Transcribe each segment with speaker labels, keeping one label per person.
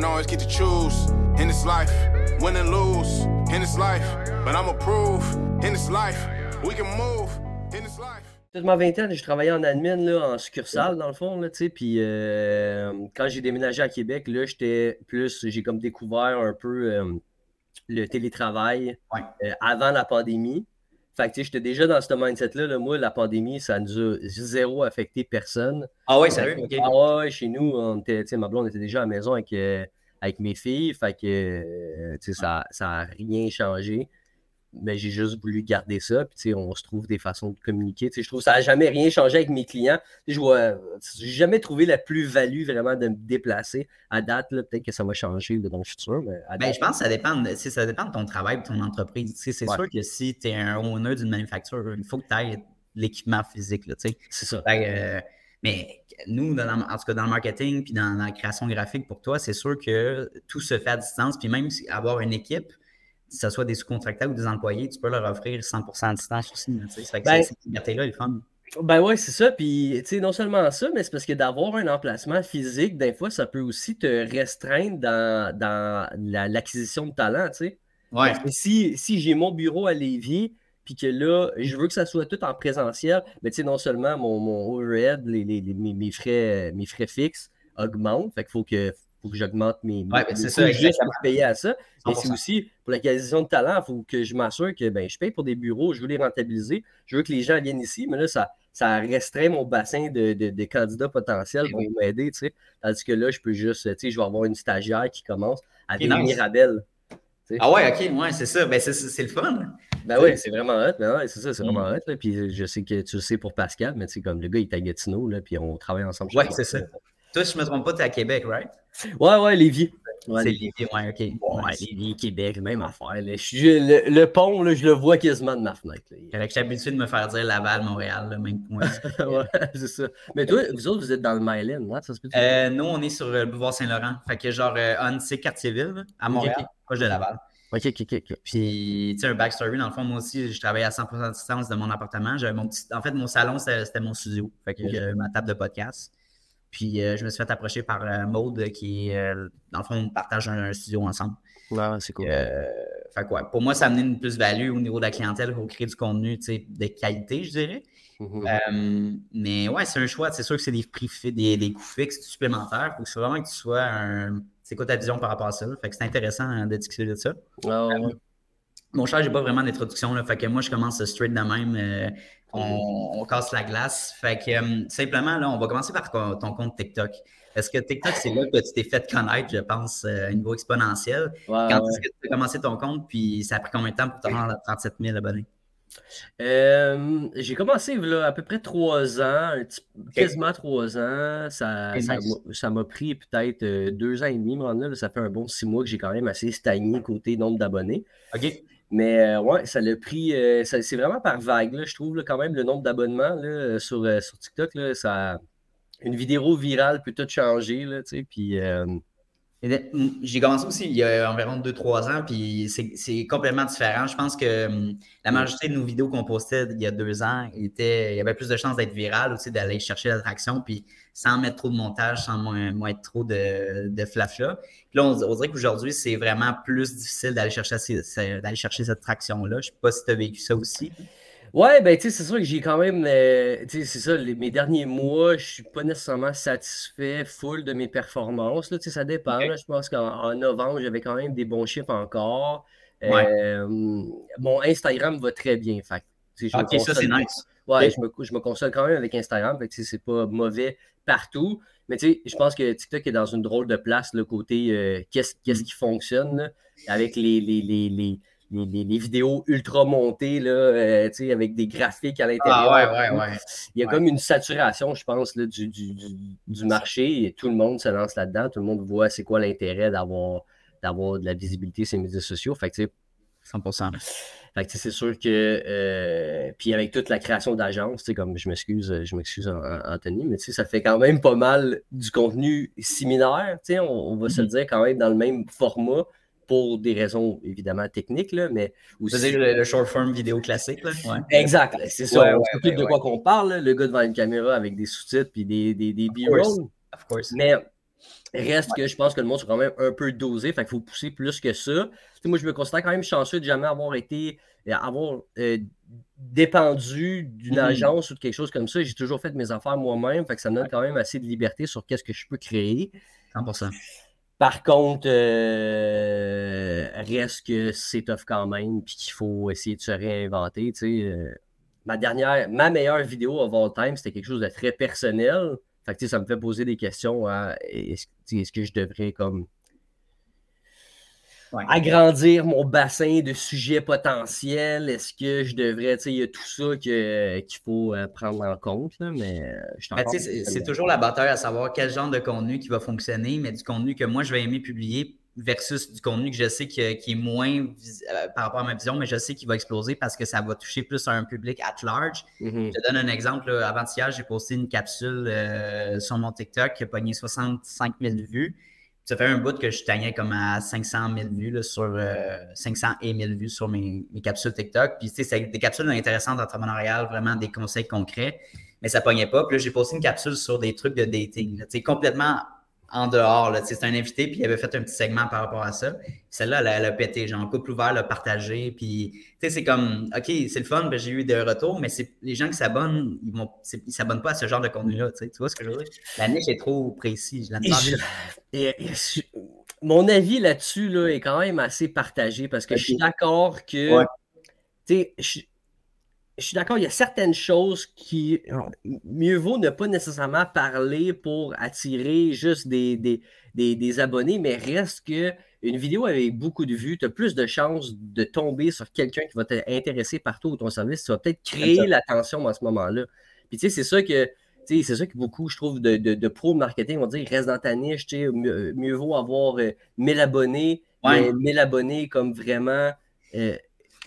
Speaker 1: don't always get to choose in this life, win and lose in this life. But I'ma prove in this life, we can move in this life.
Speaker 2: Toute ma vingtaine, je travaillais en admin, là, en succursale, dans le fond, là, tu sais, puis euh, quand j'ai déménagé à Québec, là, j'étais plus, j'ai comme découvert un peu euh, le télétravail
Speaker 3: Ouais.
Speaker 2: euh, avant la pandémie. Fait que, j'étais déjà dans ce mindset-là, là. moi, la pandémie, ça nous a zéro affecté personne.
Speaker 3: Ah ouais, sérieux? Ok.
Speaker 2: Ah ouais, chez nous, on était, ma blonde était déjà à la maison avec, euh, avec mes filles, fait que euh, sais, ça n'a rien changé. Mais j'ai juste voulu garder ça, puis on se trouve des façons de communiquer. Je trouve que ça n'a jamais rien changé avec mes clients. Je vois, j'ai jamais trouvé la plus-value vraiment de me déplacer. À date, là, peut-être que ça va changer dans le futur, mais à
Speaker 3: Ben,
Speaker 2: date,
Speaker 3: je pense que ça dépend, de, ça dépend de ton travail, de ton entreprise. C'est
Speaker 2: Ouais.
Speaker 3: sûr que si tu es un owner d'une manufacture, il faut que tu ailles l'équipement physique. Là,
Speaker 2: c'est ça.
Speaker 3: Fait que, euh, mais nous, dans- en tout cas dans le marketing puis dans la création graphique, pour toi, c'est sûr que tout se fait à distance. Puis même avoir une équipe, que ce soit des sous-contractants ou des employés, tu peux leur offrir 100% à distance aussi. Ça fait que
Speaker 2: Ben-
Speaker 3: c'est- cette liberté-là est fun.
Speaker 2: Ben ouais, c'est ça. Puis, tu sais, non seulement ça, mais c'est parce que d'avoir un emplacement physique, des fois, ça peut aussi te restreindre dans, dans la- l'acquisition de talent, tu sais.
Speaker 3: Ouais.
Speaker 2: Parce que si, si j'ai mon bureau à Lévis, puis que là, je veux que ça soit tout en présentiel, mais tu sais, non seulement mon, mon overhead, les, les- mes frais, mes frais fixes augmentent, fait qu'il faut que, faut que j'augmente mes,
Speaker 3: Ouais, ben, c'est ça, exactement.
Speaker 2: payer à ça. Mais c'est
Speaker 3: 100%.
Speaker 2: aussi pour l'acquisition de talent, il faut que je m'assure que ben, je paye pour des bureaux, je veux les rentabiliser, je veux que les gens viennent ici, mais là, ça, ça restreint mon bassin de, de- de candidats potentiels
Speaker 3: Eh
Speaker 2: pour
Speaker 3: oui.
Speaker 2: m'aider, tu sais. Tandis que là, je peux juste, tu sais, je vais avoir une stagiaire qui commence à devenir. Mirabelle. tu sais.
Speaker 3: Ah ouais, ok, ouais, c'est ça. Ben, c'est- le fun.
Speaker 2: Ben oui, c'est vraiment hot. Ben ouais, c'est ça, c'est
Speaker 3: Mm.
Speaker 2: vraiment hot. Là. Puis je sais que tu le sais pour Pascal, mais tu sais, comme le gars, il est à Gatineau, là, puis on travaille ensemble.
Speaker 3: Ouais, c'est ça. Toi, si je me trompe pas, tu es à Québec, right?
Speaker 2: Ouais, ouais, Lévis. Ouais,
Speaker 3: c'est
Speaker 2: Lévis.
Speaker 3: Ouais, ok.
Speaker 2: Ouais,
Speaker 3: Nice.
Speaker 2: Lévis, Québec, même affaire. là. Je suis- le, le pont, là, je le vois quasiment de ma fenêtre. là.
Speaker 3: Je suis habitué de me faire dire Laval, Montréal, là, même point.
Speaker 2: ouais, c'est ça. Mais toi, vous autres, vous êtes dans le Myland, hein? Ça se peut
Speaker 3: Euh, nous, on est sur euh, le boulevard Saint-Laurent. Fait que genre, euh, Annecy, Quartier-Ville, là, à Montréal, proche de Laval.
Speaker 2: Ok, ok, ok.
Speaker 3: Puis, tu sais, un backstory, dans le fond, moi aussi, je travaillais à 100% de distance de mon appartement. J'avais mon petit... En fait, mon salon, c'était mon studio. Fait que ma table de podcast. Puis, euh, je me suis fait approcher par euh, Maude, qui euh, dans le fond, on partage un, un studio ensemble.
Speaker 2: Ouais, c'est cool.
Speaker 3: Euh, fait que ouais, pour moi, ça a amené une plus-value au niveau de la clientèle pour créer du contenu, de qualité, je dirais.
Speaker 2: Mhm.
Speaker 3: Euh, mais ouais, c'est un choix. C'est sûr que c'est des prix des, des coûts fixes supplémentaires. Il faut vraiment que tu sois un. C'est quoi ta vision par rapport à ça? Fait que c'est intéressant hein, de discuter de ça.
Speaker 2: Ouais.
Speaker 3: Mon cher, j'ai pas vraiment d'introduction. Fait que moi, je commence straight de même. Euh, on, on casse la glace. Fait que euh, simplement, là, on va commencer par ton, compte TikTok. Parce que TikTok, c'est là que tu t'es fait connaître, je pense, euh, à un niveau exponentiel? Quand
Speaker 2: ouais.
Speaker 3: est-ce que tu as commencé ton compte? Puis ça a pris combien de temps pour te rendre à 37 000 abonnés?
Speaker 2: Euh, j'ai commencé là, à peu près trois ans, un petit- quasiment trois ans. Ça,
Speaker 3: Ok,
Speaker 2: ça
Speaker 3: nice.
Speaker 2: m'a- ça m'a pris peut-être euh, deux ans et demi, là. Ça fait un bon six mois que j'ai quand même assez stagné côté nombre d'abonnés. Mais euh, ouais, ça l'a pris. euh, c'est vraiment par vague, je trouve, quand même, le nombre d'abonnements euh, sur, TikTok. Là, une vidéo virale peut tout changer. Puis,
Speaker 3: J'ai commencé aussi il y a environ 2-3 ans, puis c'est complètement différent. Je pense que hum, la majorité de nos vidéos qu'on postait il y a deux ans, étaient, il y avait plus de chances d'être virales, aussi d'aller chercher l'attraction, puis sans mettre trop de montage, sans être trop de, de flafla. Puis là, on, on dirait qu'aujourd'hui, c'est vraiment plus difficile d'aller chercher, d'aller chercher cette traction-là. Je ne sais pas si tu as vécu ça aussi.
Speaker 2: Ouais, ben, tu sais, c'est sûr que j'ai quand même. euh, tu sais, c'est ça, les- mes derniers mois, je suis pas nécessairement satisfait full de mes performances. Là, tu sais, ça dépend.
Speaker 3: Ok.
Speaker 2: je pense qu'en en novembre, j'avais quand même des bons chiffres encore.
Speaker 3: Ouais.
Speaker 2: Euh, mon Instagram va très bien. Fait, que, tu sais, je me
Speaker 3: Ok, ça, c'est
Speaker 2: console-
Speaker 3: nice.
Speaker 2: Ouais,
Speaker 3: Ok.
Speaker 2: je me, je me console quand même avec Instagram. Fait que, tu sais, c'est pas mauvais partout. Mais tu sais, je pense que TikTok est dans une drôle de place, le côté euh, qu'est-ce qu'est-ce qui fonctionne là, avec les, les, les, les, les, les- les vidéos ultra montées, là, euh, avec des graphiques à l'intérieur.
Speaker 3: Ah ouais, ouais, ouais.
Speaker 2: Il y a comme une saturation, je pense, là, du, du, du, marché et tout le monde se lance là-dedans. Tout le monde voit c'est quoi l'intérêt d'avoir d'avoir de la visibilité sur les médias sociaux. Fait que, tu sais,
Speaker 3: 100%.
Speaker 2: fait que, c'est sûr que euh, puis avec toute la création d'agences, comme je m'excuse, je m'excuse An- An- Anthony, mais ça fait quand même pas mal du contenu similaire, on, on va se le
Speaker 3: Mhm.
Speaker 2: dire quand même dans le même format pour des raisons évidemment techniques, là, mais
Speaker 3: Vous
Speaker 2: aussi.
Speaker 3: le, le short form vidéo classique, là? Ouais.
Speaker 2: Exact, c'est ça.
Speaker 3: Ouais,
Speaker 2: on
Speaker 3: ouais,
Speaker 2: de quoi qu'on parle, là, le gars devant une caméra avec des sous-titres puis des, des, des B-roll.
Speaker 3: Of course.
Speaker 2: Mais Reste que je pense que le monde est quand même un peu dosé, fait qu'il faut pousser plus que ça. moi, je me considère quand même chanceux de jamais avoir été, euh, avoir euh, dépendu d'une mm-hmm. agence ou de quelque chose comme ça. J'ai toujours fait mes affaires moi-même, fait que ça me donne quand même assez de liberté sur qu'est-ce que je peux créer.
Speaker 3: 100%.
Speaker 2: Par contre, euh, reste que c'est tough quand même, puis qu'il faut essayer de se réinventer. ma dernière, ma meilleure vidéo of all time, c'était quelque chose de très personnel. Fait que, ça me fait poser des questions à est-ce que je devrais comme agrandir mon bassin de sujets potentiels? Est-ce que je devrais, il y a tout ça qu'il faut euh, prendre en compte, mais euh,
Speaker 3: ben, C'est toujours la bataille à savoir quel genre de contenu qui va fonctionner, mais du contenu que moi je vais aimer publier versus du contenu que je sais qui est moins euh, par rapport à ma vision, mais je sais qu'il va exploser parce que ça va toucher plus à un public at large. Mm-hmm. Je te donne un exemple. Avant-hier, j'ai posté une capsule euh, sur mon TikTok qui a pogné 65 000 vues. Ça fait un bout que je tagnais comme à 500 000 vues sur 500 euh, et 1000 vues sur mes, capsules TikTok. Puis, tu sais, c'est des capsules intéressantes d'entrepreneurial, vraiment des conseils concrets, mais ça pognait pas. Puis là, j'ai posté une capsule sur des trucs de dating. Tu sais, complètement en dehors. C'est un invité, puis il avait fait un petit segment par rapport à ça. Celle-là, elle, a pété, genre couple ouvert, l'a partagé. Puis, tu sais, c'est comme, OK, c'est le fun, ben, j'ai eu des retours, mais c'est les gens qui s'abonnent, ils ne s'abonnent pas à ce genre de contenu-là. Tu vois ce que je veux dire? La niche est trop précise.
Speaker 2: mon avis là-dessus là, est quand même assez partagé parce que je suis d'accord que. Tu sais, je suis d'accord, il y a certaines choses qui. mieux vaut ne pas nécessairement parler pour attirer juste des, des, abonnés, mais reste que une vidéo avec beaucoup de vues, tu as plus de chances de tomber sur quelqu'un qui va t'intéresser partout ton service. Tu vas peut-être créer l'attention à ce moment-là. Puis tu sais, c'est ça que. C'est ça que beaucoup, je trouve, de, de, pro marketing vont dire reste dans ta niche, mieux, mieux vaut avoir 1000 euh, abonnés, mais 1000 abonnés comme vraiment. Euh,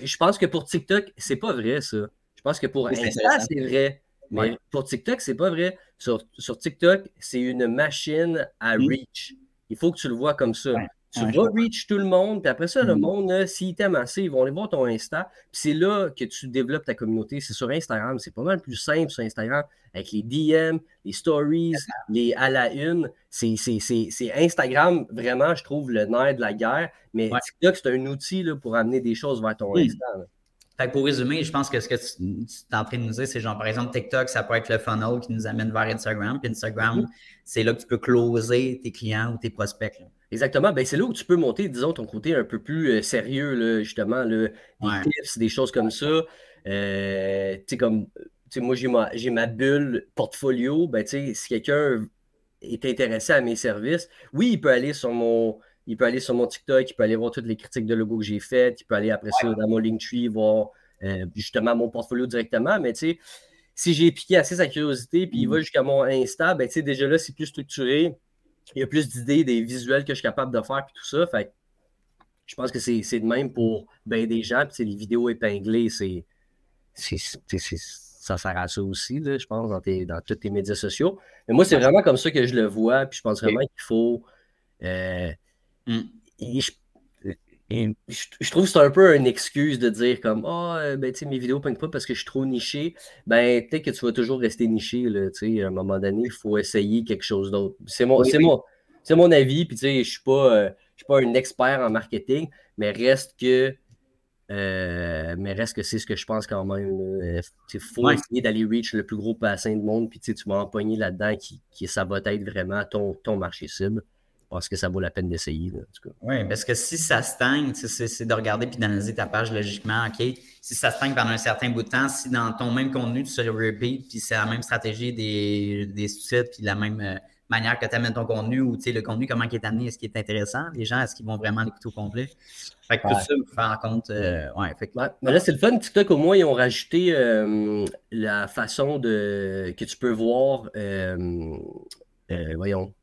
Speaker 2: je pense que pour TikTok, c'est pas vrai ça. Je pense que pour Insta, c'est vrai. Mais pour TikTok, c'est pas vrai. Sur, TikTok, c'est une machine à hmm. reach. Il faut que tu le vois comme ça. Tu vas reach tout le monde, puis après ça, le hmm. monde, s'ils t'aiment assez, ils vont aller voir ton Insta. Puis c'est là que tu développes ta communauté. C'est sur Instagram. C'est pas mal plus simple sur Instagram avec les DM, les stories, les à la une. C'est Instagram, vraiment, je trouve, le nerf de la guerre. Mais TikTok, c'est un outil là, pour amener des choses vers ton Insta
Speaker 3: pour résumer, je pense que ce que tu, es en train de nous dire, c'est genre, par exemple, TikTok, ça peut être le funnel qui nous amène vers Instagram. Puis Instagram, mm-hmm. c'est là que tu peux closer tes clients ou tes prospects.
Speaker 2: Exactement. Ben, c'est là où tu peux monter, disons, ton côté un peu plus euh, sérieux, là, justement, des tips, des choses comme ça. Euh, tu sais, comme, moi, j'ai ma, ma bulle portfolio. Ben, si quelqu'un est intéressé à mes services, oui, il peut aller sur mon il peut aller sur mon TikTok, il peut aller voir toutes les critiques de logo que j'ai faites, il peut aller après ça dans mon Linktree, voir euh, justement mon portfolio directement. Mais tu sais, si j'ai piqué assez sa curiosité, puis il va mm. jusqu'à mon Insta, ben tu sais, déjà là, c'est plus structuré. Il y a plus d'idées, des visuels que je suis capable de faire, puis tout ça. Fait je pense que c'est de même pour ben des gens, puis les vidéos épinglées, c'est. Ça sert à ça aussi, là, je pense, dans, tes, dans tous tes médias sociaux. Mais moi, c'est vraiment comme ça que je le vois, puis je pense vraiment qu'il faut. Euh, Mm. je, trouve que c'est un peu une excuse de dire comme Ah, oh, ben, mes vidéos ne pas parce que je suis trop niché. Ben, peut-être que tu vas toujours rester niché. Là, à un moment donné, il faut essayer quelque chose d'autre. C'est mon, c'est mon, avis. Puis, je ne suis, pas, euh, suis pas un expert en marketing, mais reste que. Euh, mais reste que c'est ce que je pense quand même. Il faut essayer d'aller reach le plus gros bassin du monde, puis tu vas empoigner là-dedans qui, qui, ça va être vraiment ton, ton marché cible pense que ça vaut la peine d'essayer.
Speaker 3: Oui, parce que si ça stagne, c'est de regarder puis d'analyser ta page logiquement. OK, si ça stagne pendant un certain bout de temps, si dans ton même contenu, tu se repeat, puis c'est la même stratégie des, des sites, puis la même euh, manière que tu amènes ton contenu, ou le contenu, comment il est amené, est-ce qu'il est intéressant? Les gens, est-ce qu'ils vont vraiment l'écouter au complet? Fait que tout ça, vous faire en compte. Euh, ouais, fait
Speaker 2: Mais là, c'est le fun. TikTok, au moins, ils ont rajouté euh, la façon de que tu peux voir. voyons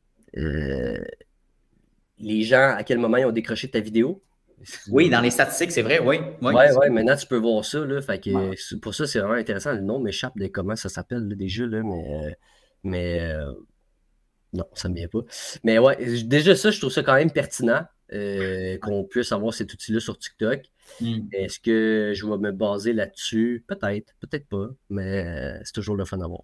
Speaker 2: les gens, à quel moment ils ont décroché ta vidéo?
Speaker 3: Oui, dans les statistiques, c'est vrai, oui.
Speaker 2: Oui, ouais, ouais, maintenant tu peux voir ça. Là, fait que, Pour ça, c'est vraiment intéressant. Le nom m'échappe de comment ça s'appelle déjà, là, mais, euh, mais euh, non, ça ne me vient pas. Mais ouais, déjà ça, je trouve ça quand même pertinent euh, qu'on puisse avoir cet outil-là sur TikTok. Hmm. Est-ce que je vais me baser là-dessus? Peut-être, peut-être pas, mais c'est toujours le fun à voir.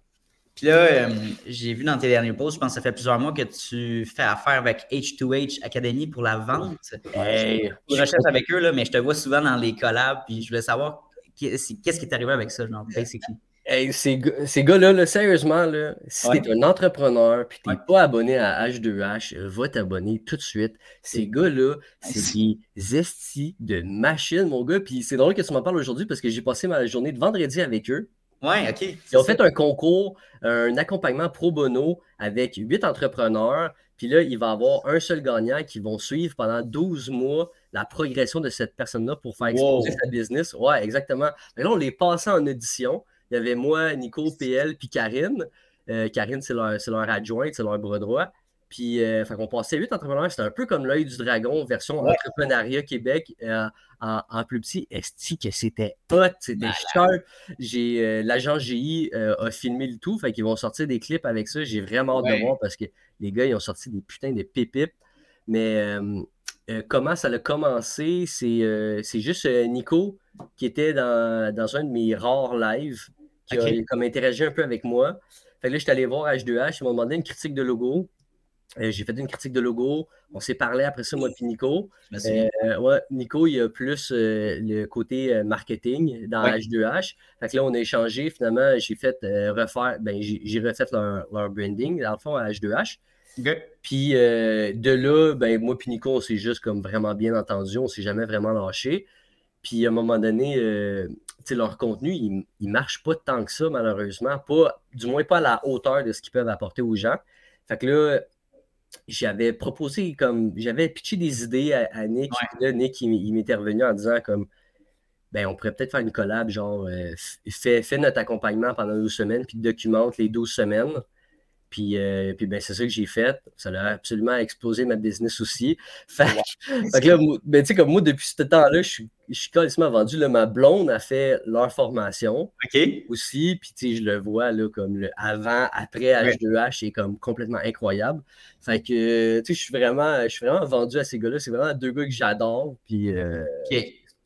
Speaker 3: Puis là, euh, j'ai vu dans tes derniers posts, je pense que ça fait plusieurs mois que tu fais affaire avec H2H Academy pour la vente.
Speaker 2: Hey,
Speaker 3: Je recherche avec eux, là, mais je te vois souvent dans les collabs, puis je voulais savoir qu'est-ce qui est arrivé avec ça, genre, basically?
Speaker 2: Hey, ces, ces gars-là, là, sérieusement, là, si
Speaker 3: Ouais.
Speaker 2: t'es un entrepreneur puis t'es
Speaker 3: Ouais.
Speaker 2: pas abonné à H2H, euh, va t'abonner tout de suite. Ces gars-là, c'est des estis de machines, mon gars. Puis c'est drôle que tu m'en parles aujourd'hui parce que j'ai passé ma journée de vendredi avec eux.
Speaker 3: Ouais, OK.
Speaker 2: Ils ont fait un concours, un accompagnement pro bono avec huit entrepreneurs. Puis là, il va y avoir un seul gagnant qui vont suivre pendant 12 mois la progression de cette personne-là pour faire exploser
Speaker 3: Wow.
Speaker 2: sa business. Ouais, exactement. Mais là, on les passait en audition. Il y avait moi, Nico, PL, puis Karine. Euh, Karine, c'est leur, c'est leur adjointe, c'est leur bras droit. Puis, euh, qu'on passait huit entrepreneurs. C'était un peu comme l'œil du dragon, version
Speaker 3: Ouais.
Speaker 2: entrepreneuriat Québec euh, en, en plus petit. Esti que c'était hot, c'était sharp. J'ai euh, l'agent GI a filmé le tout, fait qu'ils vont sortir des clips avec ça. J'ai vraiment hâte
Speaker 3: Ouais.
Speaker 2: de voir parce que les gars, ils ont sorti des putains de pépites. Mais comment ça a commencé, c'est c'est juste Nico qui était dans, dans un de mes rares lives, qui
Speaker 3: Ok.
Speaker 2: a comme interagi un peu avec moi. Fait que là, je suis allé voir H2H, ils m'ont demandé une critique de logo. J'ai fait une critique de logo. On s'est parlé après ça, moi et Nico. Euh, ouais, Nico, il a plus euh, le côté euh, marketing dans
Speaker 3: Ouais.
Speaker 2: H2H. Fait que là, on a échangé. Finalement, j'ai fait euh, refaire, ben, j'ai refait leur, leur branding, dans le fond, à H2H.
Speaker 3: OK.
Speaker 2: Puis de là, ben, moi et Nico, on s'est juste comme vraiment bien entendu. On s'est jamais vraiment lâché. Puis à un moment donné, leur contenu, il, il marche pas tant que ça, malheureusement. Pas, du moins pas à la hauteur de ce qu'ils peuvent apporter aux gens. Fait que là, j'avais proposé comme. J'avais pitché des idées à, à Nick.
Speaker 3: Ouais.
Speaker 2: Là, Nick, il, il m'était revenu en disant comme. Ben, on pourrait peut-être faire une collab, genre, euh, fais, fais notre accompagnement pendant 12 semaines, puis documente les 12 semaines. Puis, euh, puis ben, c'est ça que j'ai fait. Ça a absolument explosé ma business aussi. Fait, fait que là, ben, tu sais, comme moi, depuis ce temps-là, je suis, je suis vendu. Là, ma blonde a fait leur formation aussi. Puis, tu sais, je le vois, là, comme le avant, après H2H, c'est comme complètement incroyable. Fait que, tu sais, je suis vraiment, je suis vraiment vendu à ces gars-là. C'est vraiment deux gars que j'adore. Puis, euh,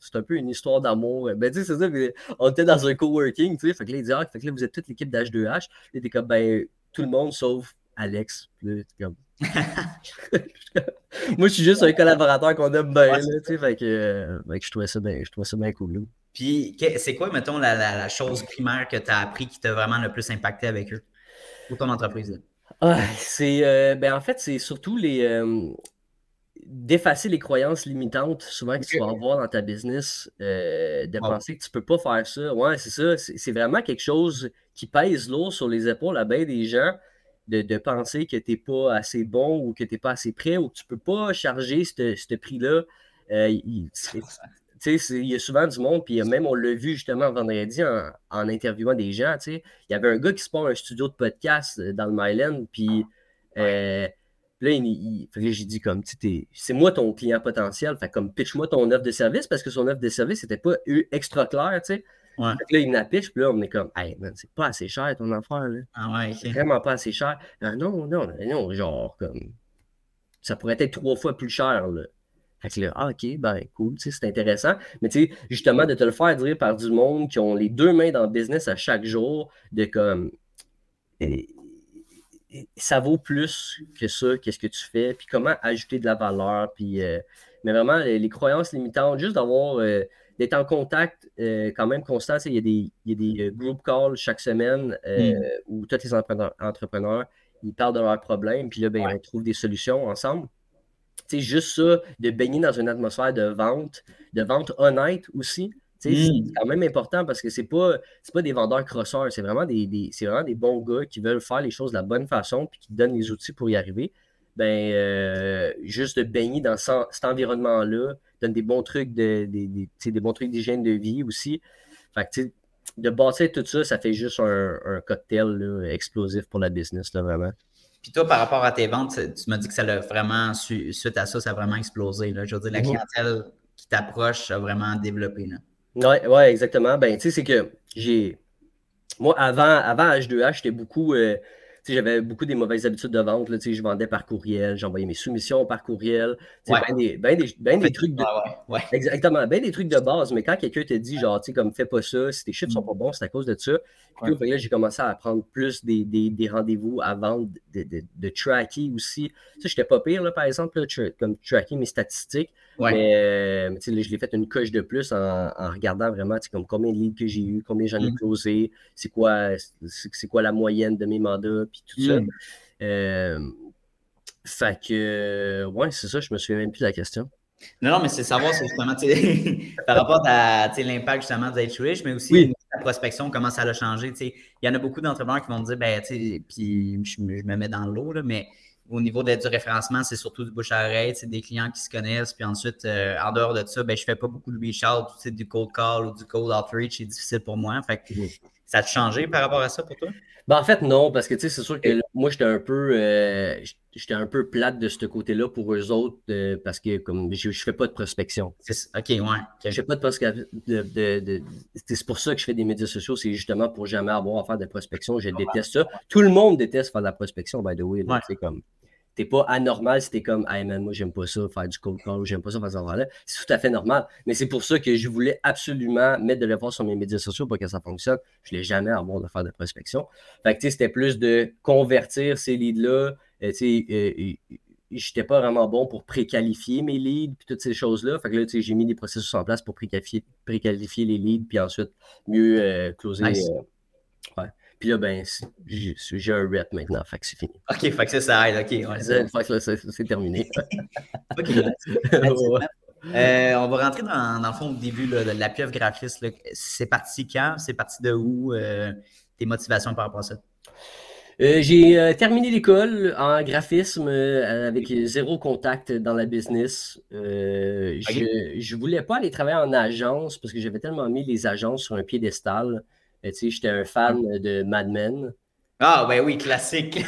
Speaker 2: c'est un peu une histoire d'amour. Ben, tu sais, c'est ça. On était dans un coworking, tu sais. Fait que là, il dit, ah, fait que là, vous êtes toute l'équipe d'H2H. Là, t'es comme, ben, tout le monde sauf Alex. Comme. Moi, je suis juste un collaborateur qu'on aime bien,
Speaker 3: Ouais,
Speaker 2: là, tu sais. Fait que, euh, fait que je trouvais ça bien, je trouvais ça bien cool, là.
Speaker 3: Puis, c'est quoi, mettons, la, la- la chose primaire que tu as appris qui t'a vraiment le plus impacté avec eux? Ou ton entreprise?
Speaker 2: Ah, c'est, euh, ben, en fait, c'est surtout les. euh, d'effacer les croyances limitantes souvent que tu vas avoir dans ta business, euh, de
Speaker 3: Wow.
Speaker 2: penser que tu peux pas faire ça. Ouais, c'est ça. C'est vraiment quelque chose qui pèse lourd sur les épaules à bien des gens de, de penser que tu n'es pas assez bon ou que tu n'es pas assez prêt ou que tu peux pas charger ce prix-là. Euh, il, y a souvent du monde, puis même on l'a vu justement vendredi en, en interviewant des gens. Il y avait un gars qui se part un studio de podcast euh, dans le Myland, puis euh, là, il- il- j'ai dit comme, tu sais, t'es- c'est moi ton client potentiel, fait comme pitch-moi ton offre de service parce que son offre de service n'était pas eu extra clair, tu sais.
Speaker 3: Ouais.
Speaker 2: Fait que là, il me la pitch, puis là, on est comme, hey, man, c'est pas assez cher ton affaire, là.
Speaker 3: Ah ouais,
Speaker 2: C'est vraiment pas assez cher. Ah, non, non, non, genre, comme, ça pourrait être trois fois plus cher, là. Fait que là, ah, ok, ben, cool, tu sais, c'est intéressant. Mais tu sais, justement, de te le faire dire par du monde qui ont les deux mains dans le business à chaque jour, de comme, ça vaut plus que ça, qu'est-ce que tu fais, puis comment ajouter de la valeur, puis, euh, mais vraiment, les, les croyances limitantes, juste d'avoir, euh, d'être en contact euh, quand même constant, il y a des, il y a des group calls chaque semaine euh, où tous les entrepreneurs, entrepreneurs, ils parlent de leurs problèmes, puis là, ben,
Speaker 3: Ouais.
Speaker 2: on trouve des solutions ensemble. Sais, juste ça, de baigner dans une atmosphère de vente, de vente honnête aussi. Sais,
Speaker 3: Mm.
Speaker 2: C'est quand même important parce que c'est pas, c'est pas des vendeurs crosseurs, c'est vraiment des, des- c'est vraiment des bons gars qui veulent faire les choses de la bonne façon puis qui donnent les outils pour y arriver. Ben, euh, juste de baigner dans ce- cet environnement-là, donne des bons trucs de, des, bons trucs d'hygiène de vie aussi. Fait que, de bâtir tout ça, ça fait juste un, un cocktail là, explosif pour la business, là, vraiment.
Speaker 3: Puis toi, par rapport à tes ventes, tu m'as dit que ça l'a vraiment, su- suite à ça, ça a vraiment explosé. Là. Je veux dire, la clientèle qui t'approche a vraiment développé. Là.
Speaker 2: Ouais, ouais, exactement. Ben, tu sais, c'est que j'ai. Moi, avant, avant H2H, j'étais beaucoup. euh, j'avais beaucoup des mauvaises habitudes de vente. Là, je vendais par courriel, j'envoyais mes soumissions par courriel. Ouais. Ben des, ben des, ben des trucs de. Ouais, Exactement, ben des trucs de base. Mais quand quelqu'un te dit, genre, tu sais, comme fais pas ça, si tes chiffres sont pas bons, c'est à cause de ça. Puis là, j'ai commencé à prendre plus des, des, des rendez-vous à vendre, de, de, tracker aussi. Ça, j'étais pas pire, là, par exemple, comme tracker mes statistiques. Mais euh, je l'ai fait une coche de plus en, en regardant vraiment comme combien de leads que j'ai eu, combien j'en ai mm. closé, c'est quoi, c'est quoi la moyenne de mes mandats, puis tout ça. Mm. Euh, fait que, ouais, c'est ça, je me souviens même plus de la question.
Speaker 3: Non, non, mais c'est savoir justement par rapport à l'impact justement d'être riche, mais aussi la prospection, comment ça a changé. Il y en a beaucoup d'entrepreneurs qui vont dire, ben, puis je, me mets dans l'eau, mais au niveau du référencement, c'est surtout du bouche à oreille, c'est des clients qui se connaissent. Puis ensuite, euh, en dehors de ça, ben, je ne fais pas beaucoup de reach out, du cold call ou du cold outreach, c'est difficile pour moi. Fait que, ça a changé par rapport à ça pour toi?
Speaker 2: Ben, en fait, non, parce que c'est sûr que moi, j'étais un peu euh, j'étais un peu plate de ce côté-là pour eux autres euh, parce que comme je, ne fais pas de prospection.
Speaker 3: OK, ouais.
Speaker 2: Je fais pas de prospection. c'est pour ça que je fais des médias sociaux, c'est justement pour jamais avoir à faire de prospection. Je déteste ça. Tout le monde déteste faire de la prospection, by the way. Comme t'es pas anormal si t'es comme Hey man, moi j'aime pas ça, faire du cold call, j'aime pas ça faire ça là C'est tout à fait normal. Mais c'est pour ça que je voulais absolument mettre de l'effort sur mes médias sociaux pour que ça fonctionne. Je l'ai jamais avoir de faire de prospection. Fait que c'était plus de convertir ces leads-là. Euh, tu sais, euh, j'étais pas vraiment bon pour préqualifier mes leads puis toutes ces choses-là. Fait que là, j'ai mis des processus en place pour préqualifier, préqualifier les leads puis ensuite mieux euh, closer. ouais. Puis là, ben, j'ai un rep maintenant, fait que c'est fini.
Speaker 3: OK, fait que ça, ça aide, OK. Ouais,
Speaker 2: fait que là, c'est terminé.
Speaker 3: OK. Euh, on va rentrer dans, dans, le fond au début de la pieuvre graphiste. C'est parti quand? C'est parti de où? Euh, tes motivations par rapport à ça?
Speaker 2: Euh, j'ai terminé l'école en graphisme avec zéro contact dans la business. Je ne voulais pas aller travailler en agence parce que j'avais tellement mis les agences sur un piédestal j'étais un fan de Mad Men.
Speaker 3: Ah, ben oui, classique.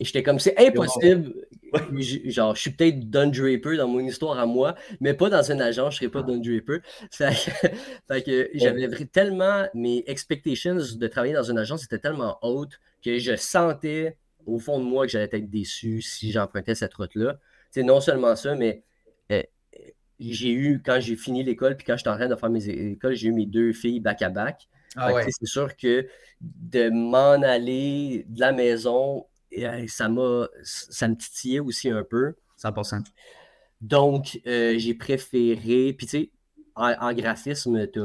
Speaker 2: j'étais comme, c'est impossible. Genre, je suis peut-être Don Draper dans mon histoire à moi, mais pas dans une agence, je serais pas Don Draper. Fait, que j'avais tellement, mes expectations de travailler dans une agence étaient tellement hautes que je sentais au fond de moi que j'allais être déçu si j'empruntais cette route-là. C'est non seulement ça, mais euh, j'ai eu, quand j'ai fini l'école, puis quand j'étais en train de faire mes écoles, j'ai eu mes deux filles back-à-back. Ah c'est sûr que de m'en aller de la maison, ça m'a ça me titillait aussi un peu.
Speaker 3: 100%.
Speaker 2: Donc, euh, j'ai préféré. Puis, tu sais, en, graphisme, tu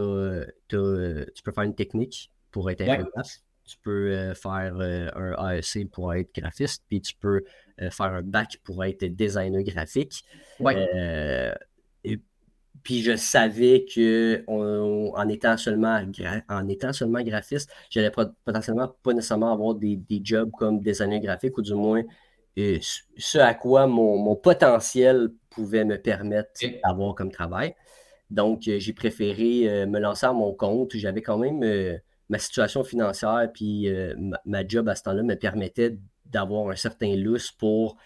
Speaker 2: peux faire une technique pour être imprimateur. Tu peux euh, faire euh, un AEC pour être graphiste, puis tu peux faire un bac pour être designer graphique. Ouais. Puis je savais que en, étant seulement en étant seulement graphiste, j'allais potentiellement pas nécessairement avoir des, jobs comme designer graphique ou du moins euh, ce à quoi mon, potentiel pouvait me permettre d'avoir comme travail. Donc, euh, j'ai préféré euh, me lancer à mon compte. J'avais quand même ma situation financière, puis ma, ma, job à ce temps-là me permettait d'avoir un certain lousse pour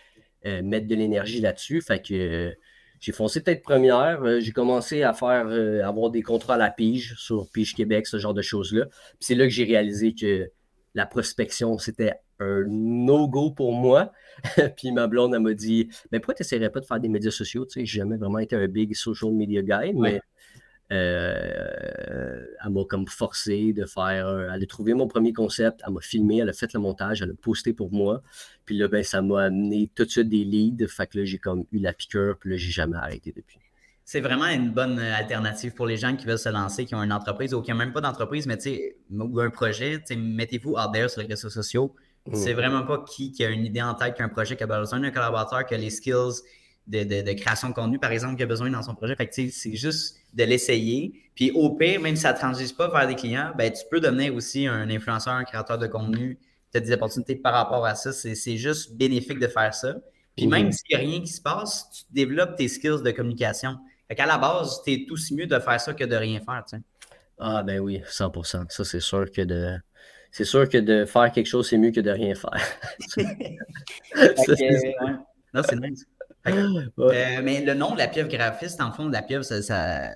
Speaker 2: mettre de l'énergie là-dessus. Fait que j'ai foncé tête première. Euh, j'ai commencé à faire euh, avoir des contrats à la pige sur Pige Québec, ce genre de choses-là. c'est là que j'ai réalisé que la prospection, c'était un no-go pour moi. puis ma blonde, elle m'a dit Mais pourquoi tu n'essaierais pas de faire des médias sociaux Tu sais, j'ai jamais vraiment été un big social media guy, mais euh, elle m'a comme forcé de faire. Elle a trouvé mon premier concept, elle m'a filmé, elle a fait le montage, elle a posté pour moi. Puis là, ben, ça m'a amené tout de suite des leads. Fait que là, j'ai comme eu la piqûre, puis là, j'ai jamais arrêté depuis.
Speaker 3: C'est vraiment une bonne alternative pour les gens qui veulent se lancer, qui ont une entreprise ou qui n'ont même pas d'entreprise, mais ou un projet. Mettez-vous out there sur les réseaux sociaux. C'est mmh. vraiment pas qui, qui a une idée en tête qu'un projet qui a besoin d'un collaborateur, qui a les skills, de, création de contenu, par exemple, qu'il a besoin dans son projet. Fait c'est juste de l'essayer. Puis au pire, même si ça ne transige pas vers des clients, ben, tu peux devenir aussi un influenceur, un créateur de contenu. Tu as des opportunités par rapport à ça. C'est juste bénéfique de faire ça. Puis même s'il n'y a rien qui se passe, tu développes tes skills de communication. Fait qu'à la base, tu es aussi mieux de faire ça que de rien faire.
Speaker 2: Ah ben oui, 100%. Ça, c'est sûr que de c'est sûr que de faire quelque chose, c'est mieux que de rien faire.
Speaker 3: Non, c'est nice. Euh, mais le nom, la pieuvre graphiste, en fond, la pieuvre, ça,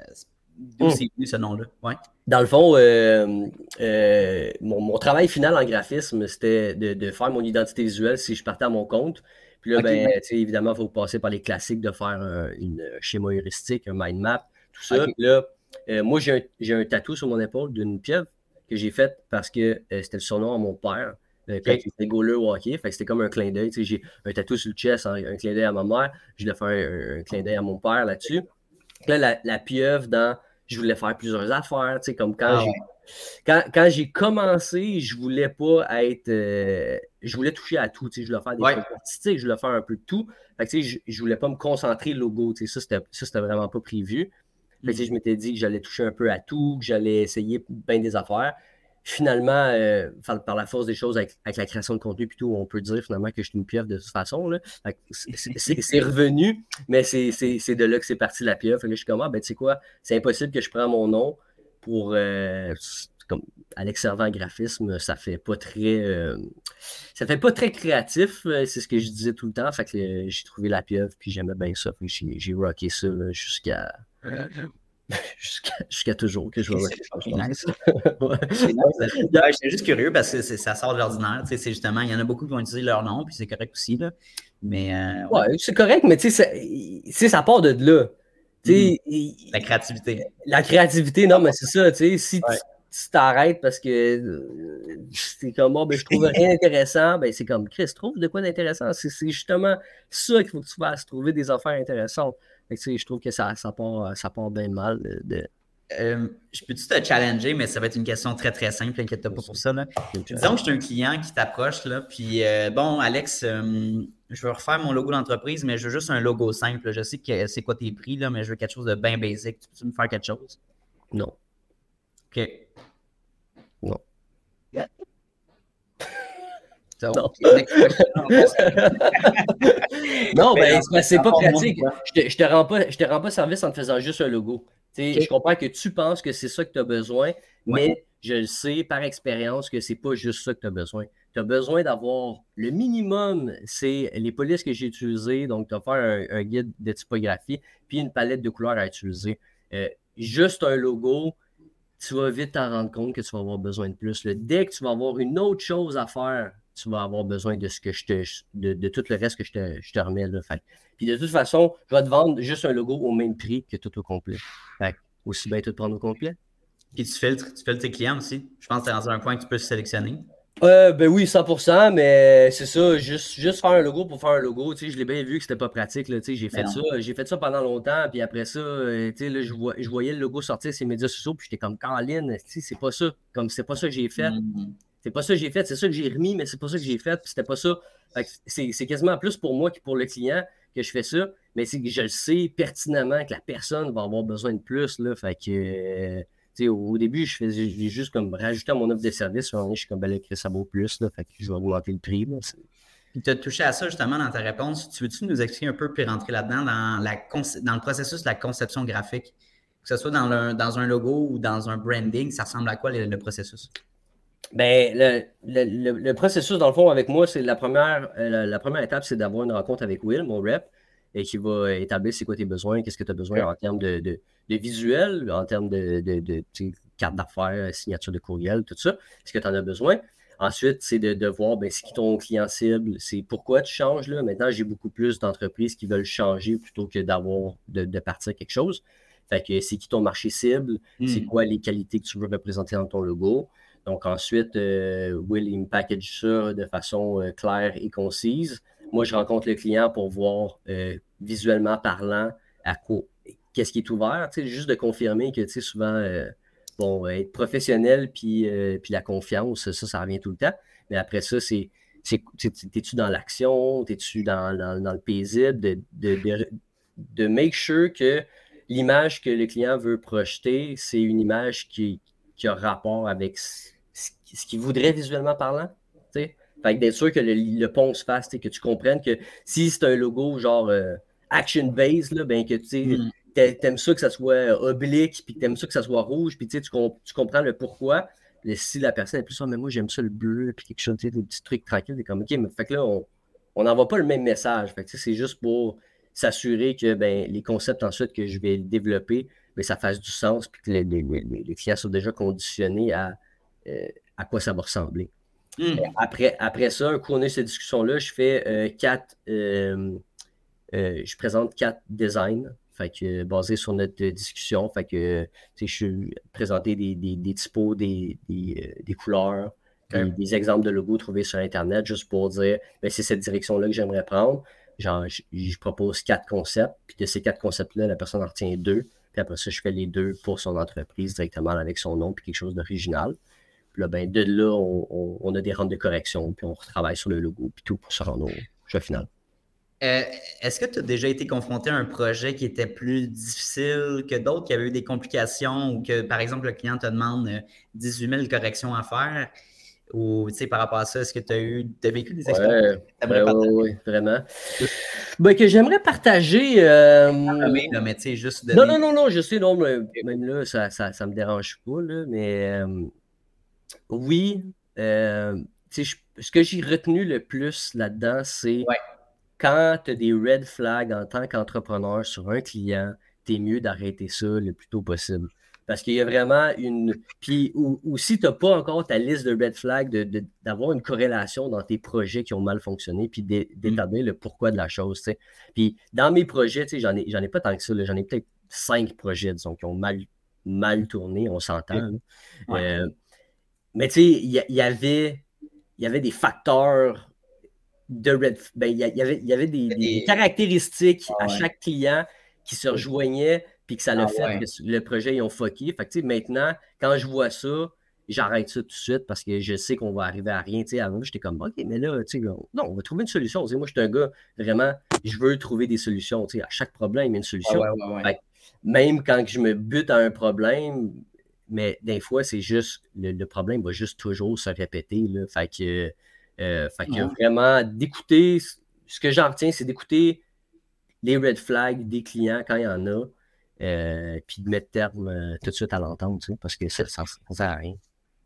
Speaker 3: d'où c'est venu ce nom-là? Ouais.
Speaker 2: Dans le fond, euh, euh, mon, travail final en graphisme, c'était de, faire mon identité visuelle si je partais à mon compte. Puis là, ben, évidemment, il faut passer par les classiques de faire un une schéma heuristique, un mind map, tout ça. Puis là, moi, j'ai un, un tatou sur mon épaule d'une pieuvre que j'ai faite parce que c'était le surnom à mon père. Euh, quand au hockey. c'était comme un clin d'œil. J'ai un tatou sur le chest, un, clin d'œil à ma mère. Je voulais faire un, clin d'œil à mon père là-dessus. Là, la, la, pieuvre dans. Je voulais faire plusieurs affaires. Comme quand ah j'ai. Quand, j'ai commencé, je voulais pas être. Euh, je voulais toucher à tout. Je voulais faire des ouais. artistiques, je voulais faire un peu de tout. Fait je, je voulais pas me concentrer logo. Ça, c'était vraiment pas prévu. Fait que, mm. je m'étais dit que j'allais toucher un peu à tout, que j'allais essayer bien des affaires finalement, euh, par la force des choses, avec, la création de contenu, plutôt, on peut dire finalement que je suis une pieuvre de toute façon. C'est revenu, mais c'est de là que c'est parti la pieuvre. je suis comme, ah, ben, tu sais quoi, c'est impossible que je prenne mon nom pour. Euh, comme Alex Servant graphisme, ça fait pas très. Euh, ça fait pas très créatif, c'est ce que je disais tout le temps. Fait que j'ai trouvé la pieuvre, puis j'aimais bien ça. J'ai rocké ça jusqu'à Jusqu'à toujours que je vois.
Speaker 3: J'étais juste curieux parce que ça sort de l'ordinaire. C'est justement, il y en a beaucoup qui vont utiliser leur nom, puis c'est correct aussi. Là. Mais,
Speaker 2: euh, ouais, c'est correct, mais tu sais, ça part de là.
Speaker 3: Mm-hmm. La créativité.
Speaker 2: La créativité, non, mais c'est ça. Si tu t'arrêtes parce que euh, c'est comme, bon, ben, je trouve rien intéressant, ben, c'est comme, Chris, trouve de quoi d'intéressant. C'est justement ça qu'il faut que tu fasses, trouver des affaires intéressantes je trouve que ça, ça, part, ça part bien mal. De...
Speaker 3: Euh, je peux-tu te challenger, mais ça va être une question très très simple, inquiète-toi pas pour ça. Là. Disons que j'ai un client qui t'approche, là, puis euh, bon, Alex, euh, je veux refaire mon logo d'entreprise, mais je veux juste un logo simple. Je sais que c'est quoi tes prix, là, mais je veux quelque chose de bien basic. Tu peux me faire quelque chose?
Speaker 2: Non.
Speaker 3: OK.
Speaker 2: Non. Non, ben, c'est pas pratique. Je te, je te, rends pas, je te rends pas service en te faisant juste un logo. Je comprends que tu penses que c'est ça que tu as besoin, mais je le sais par expérience que c'est pas juste ça que tu as besoin. Tu as besoin d'avoir le minimum, c'est les polices que j'ai utilisées. Donc, tu as faire un, guide de typographie, puis une palette de couleurs à utiliser. Euh, juste un logo, tu vas vite t'en rendre compte que tu vas avoir besoin de plus. Dès que tu vas avoir une autre chose à faire tu vas avoir besoin de ce que je te. de, tout le reste que je te, je te remets. Là. Fait. Puis de toute façon, je vais te vendre juste un logo au même prix que tout au complet. Fait. Aussi bien tout prendre au complet.
Speaker 3: Puis tu filtres, tu filtres tes clients aussi. Je pense que tu es dans un point que tu peux sélectionner.
Speaker 2: Euh, ben oui, 100%, mais c'est ça, juste, juste faire un logo pour faire un logo, tu sais, je l'ai bien vu que c'était pas pratique, là, tu sais, j'ai fait ça, j'ai fait ça pendant longtemps, puis après ça, euh, tu sais, là, je, je, voyais le logo sortir sur les médias sociaux, puis j'étais comme, Caroline, tu sais, c'est pas ça, comme c'est pas ça que j'ai fait. Mm-hmm. C'est pas ça que j'ai fait, c'est ça que j'ai remis, mais c'est pas ça que j'ai fait, c'était pas ça. C'est quasiment plus pour moi que pour le client que je fais ça, mais c'est que je le sais pertinemment que la personne va avoir besoin de plus. Là, au début, je juste comme rajouter à mon offre de service. Je suis comme, ben là, ça vaut plus, je vais augmenter le prix.
Speaker 3: tu as touché à ça justement dans ta réponse. Tu veux-tu nous expliquer un peu puis rentrer là-dedans dans, le processus de la conception graphique? Que ce soit dans, dans un logo ou dans un branding, ça ressemble à quoi le processus?
Speaker 2: Ben, le, processus, dans le fond, avec moi, c'est la première, euh, la, première étape, c'est d'avoir une rencontre avec Will, mon rep, et qui va établir c'est quoi tes besoins, qu'est-ce que tu as besoin en termes de, de, visuel, en termes de, de carte d'affaires, signature de courriel, tout ça. Est-ce que tu en as besoin? Ensuite, c'est de, voir ben, c'est qui ton client cible, c'est pourquoi tu changes. Là. Maintenant, j'ai beaucoup plus d'entreprises qui veulent changer plutôt que d'avoir de, partir quelque chose. Fait que c'est qui ton marché cible, c'est hmm. quoi les qualités que tu veux représenter dans ton logo? Donc ensuite, euh, Will, il me package ça de façon euh, claire et concise. Moi, je rencontre le client pour voir euh, visuellement parlant à quoi, qu'est-ce qui est ouvert. Juste de confirmer que souvent, bon, être professionnel puis, puis la confiance, ça, ça revient tout le temps. Mais après ça, c'est T'es-tu dans l'action? T'es-tu dans, dans, le paisible? De, de, de, make sure que l'image que le client veut projeter, c'est une image qui, qui a rapport avec ce qu'il voudrait visuellement parlant. Fait que d'être sûr que le, pont se fasse, que tu comprennes que si c'est un logo genre euh, action base, là, ben que tu mm. aimes ça que ça soit oblique, puis que t'aimes ça que ça soit rouge, puis tu, tu comprends le pourquoi. si la personne est plus ça, mais moi j'aime ça le bleu, puis quelque chose, des petits trucs tranquilles, t'es comme ok, mais fait que là, on n'envoie pas le même message. Fait que c'est juste pour s'assurer que ben, les concepts ensuite que je vais développer mais ça fasse du sens, puis que les, les, clients sont déjà conditionnés à, à quoi ça va ressembler. Hmm. Après, après ça, un coup on a cette discussion-là, je fais quatre, je présente quatre designs fait que, basé sur notre discussion, fait que, je suis présenté des, des, typos, des, des, couleurs, des exemples de logos trouvés sur Internet, juste pour dire, ben, c'est cette direction-là que j'aimerais prendre. Genre, je, propose quatre concepts, puis de ces quatre concepts-là, la personne en retient deux. Puis après ça, je fais les deux pour son entreprise directement avec son nom, puis quelque chose d'original. Puis là, ben, de là, on, a des rentes de correction, puis on retravaille sur le logo, puis tout pour se rendre au choix final.
Speaker 3: Euh, est-ce que tu as déjà été confronté à un projet qui était plus difficile que d'autres, qui avait eu des complications ou que, par exemple, le client te demande 18 euh, 000 corrections à faire? Ou, tu sais, par rapport à ça, est-ce que tu as eu, as vécu des expériences?
Speaker 2: oui, vraiment. Ben, que j'aimerais partager. Euh...
Speaker 3: mais juste.
Speaker 2: Non, non, non, non, je sais, non, même là, ça, ça, me dérange pas, là, mais euh, oui, sais, ce que j'ai retenu le plus là-dedans, c'est quand tu as des red flags en tant qu'entrepreneur sur un client, tu es mieux d'arrêter ça le plus tôt possible. Parce qu'il y a vraiment une. Puis, ou, si tu n'as pas encore ta liste de red flags, d'avoir une corrélation dans tes projets qui ont mal fonctionné, puis mm. d'établir le pourquoi de la chose. Puis, dans mes projets, j'en ai, ai pas tant que ça. J'en ai peut-être cinq projets, disons, qui ont mal, mal tourné, on s'entend. Euh, mais tu sais, il y, avait, y avait des facteurs de Red ben, il y, avait, y avait des, caractéristiques à chaque client qui se rejoignaient puis que ça l'a ah fait que le projet ils ont fucké. Fait que, maintenant, quand je vois ça, j'arrête ça tout de suite parce que je sais qu'on va arriver à rien. avant, j'étais comme OK, mais là, non, on va trouver une solution. moi, je suis un gars vraiment, je veux trouver des solutions. À chaque problème, il y a une solution. Ah même quand je me bute à un problème, mais des fois, c'est juste le, problème va juste toujours se répéter. Là. Fait que euh, fait que vraiment, d'écouter, ce que j'en retiens, c'est d'écouter les red flags des clients quand il y en a, euh, puis de mettre terme euh, tout de suite à l'entente, parce que ça, ça ne sert à rien.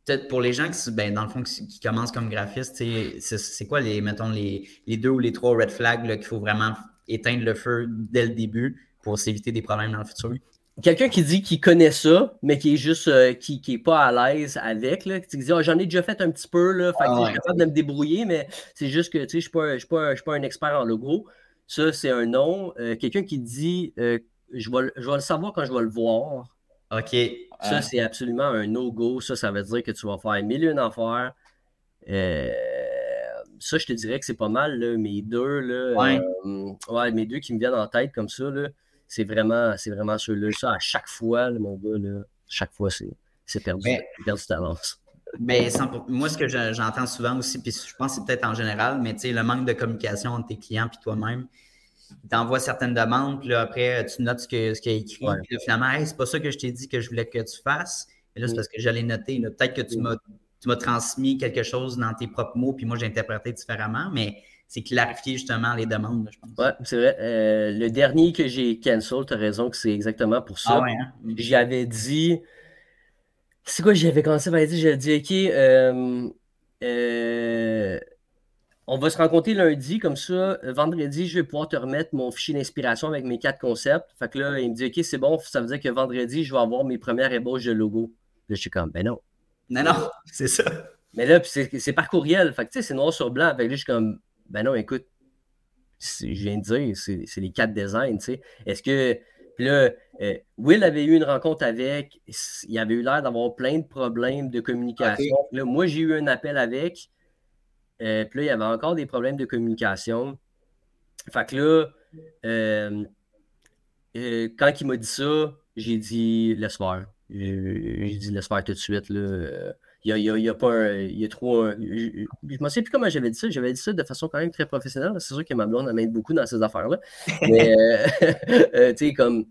Speaker 3: Peut-être pour les gens qui, ben, dans le fond, qui, commencent comme graphiste, c'est quoi les, mettons, les, les, deux ou les trois red flags qu'il faut vraiment éteindre le feu dès le début pour s'éviter des problèmes dans le futur?
Speaker 2: Quelqu'un qui dit qu'il connaît ça, mais qui est juste euh, qui, qui est pas à l'aise avec, là, qui dit oh, j'en ai déjà fait un petit peu, là, fait je suis capable de me débrouiller, mais c'est juste que je ne suis, pas, un expert en logo. Ça, c'est un nom. Euh, quelqu'un qui dit euh, je, vais, je vais le savoir quand je vais le voir.
Speaker 3: OK.
Speaker 2: Ça, c'est absolument un no-go. Ça, ça veut dire que tu vas faire mille et une affaires. ça, je te dirais que c'est pas mal. Là, mes deux, là, ouais. ouais. mes deux qui me viennent en tête comme ça. Là, c'est vraiment, c'est vraiment ceux-là. Ça, à chaque fois, mon gars, là, chaque fois, c'est perdu, mais, perdu d'avance.
Speaker 3: Mais moi, ce que j'entends souvent aussi, puis je pense que c'est peut-être en général, mais le manque de communication entre tes clients et toi-même. Tu envoies certaines demandes, puis là, après, tu notes ce qu'il ce a écrit. Puis finalement, c'est pas ça que je t'ai dit que je voulais que tu fasses. Et là, c'est mm. parce que j'allais noter. Peut-être que tu m'as tu m'as transmis quelque chose dans tes propres mots, puis moi, j'ai interprété différemment, mais c'est clarifier justement les demandes, je pense.
Speaker 2: Oui, c'est vrai. Euh, le dernier que j'ai cancel, tu as raison que c'est exactement pour ça. Ah hein? J'avais dit. C'est quoi, j'avais commencé à dire, j'avais dit, OK, euh, euh, on va se rencontrer lundi, comme ça, vendredi, je vais pouvoir te remettre mon fichier d'inspiration avec mes quatre concepts. Fait que là, il me dit, OK, c'est bon, ça veut dire que vendredi, je vais avoir mes premières ébauches de logo. Là, je suis comme, ben non.
Speaker 3: Non, non, c'est ça.
Speaker 2: Mais là, c'est par courriel. Fait que, tu sais, c'est noir sur blanc. Fait que là, je suis comme, ben non, écoute, je viens de dire, c'est les quatre designs, tu sais. Est-ce que. Puis là, euh, Will avait eu une rencontre avec, il avait eu l'air d'avoir plein de problèmes de communication. Là, moi, j'ai eu un appel avec, euh, puis là, il y avait encore des problèmes de communication. Fait que là, euh, quand il m'a dit ça, j'ai dit laisse faire. J'ai dit laisse faire tout de suite. Là. Il y a, y a, pas un, il y a trop Je ne me sais plus comment j'avais dit ça. J'avais dit ça de façon quand même très professionnelle. C'est sûr que ma blonde m'aide beaucoup dans ces affaires-là. Mais, euh, euh, tu sais, comme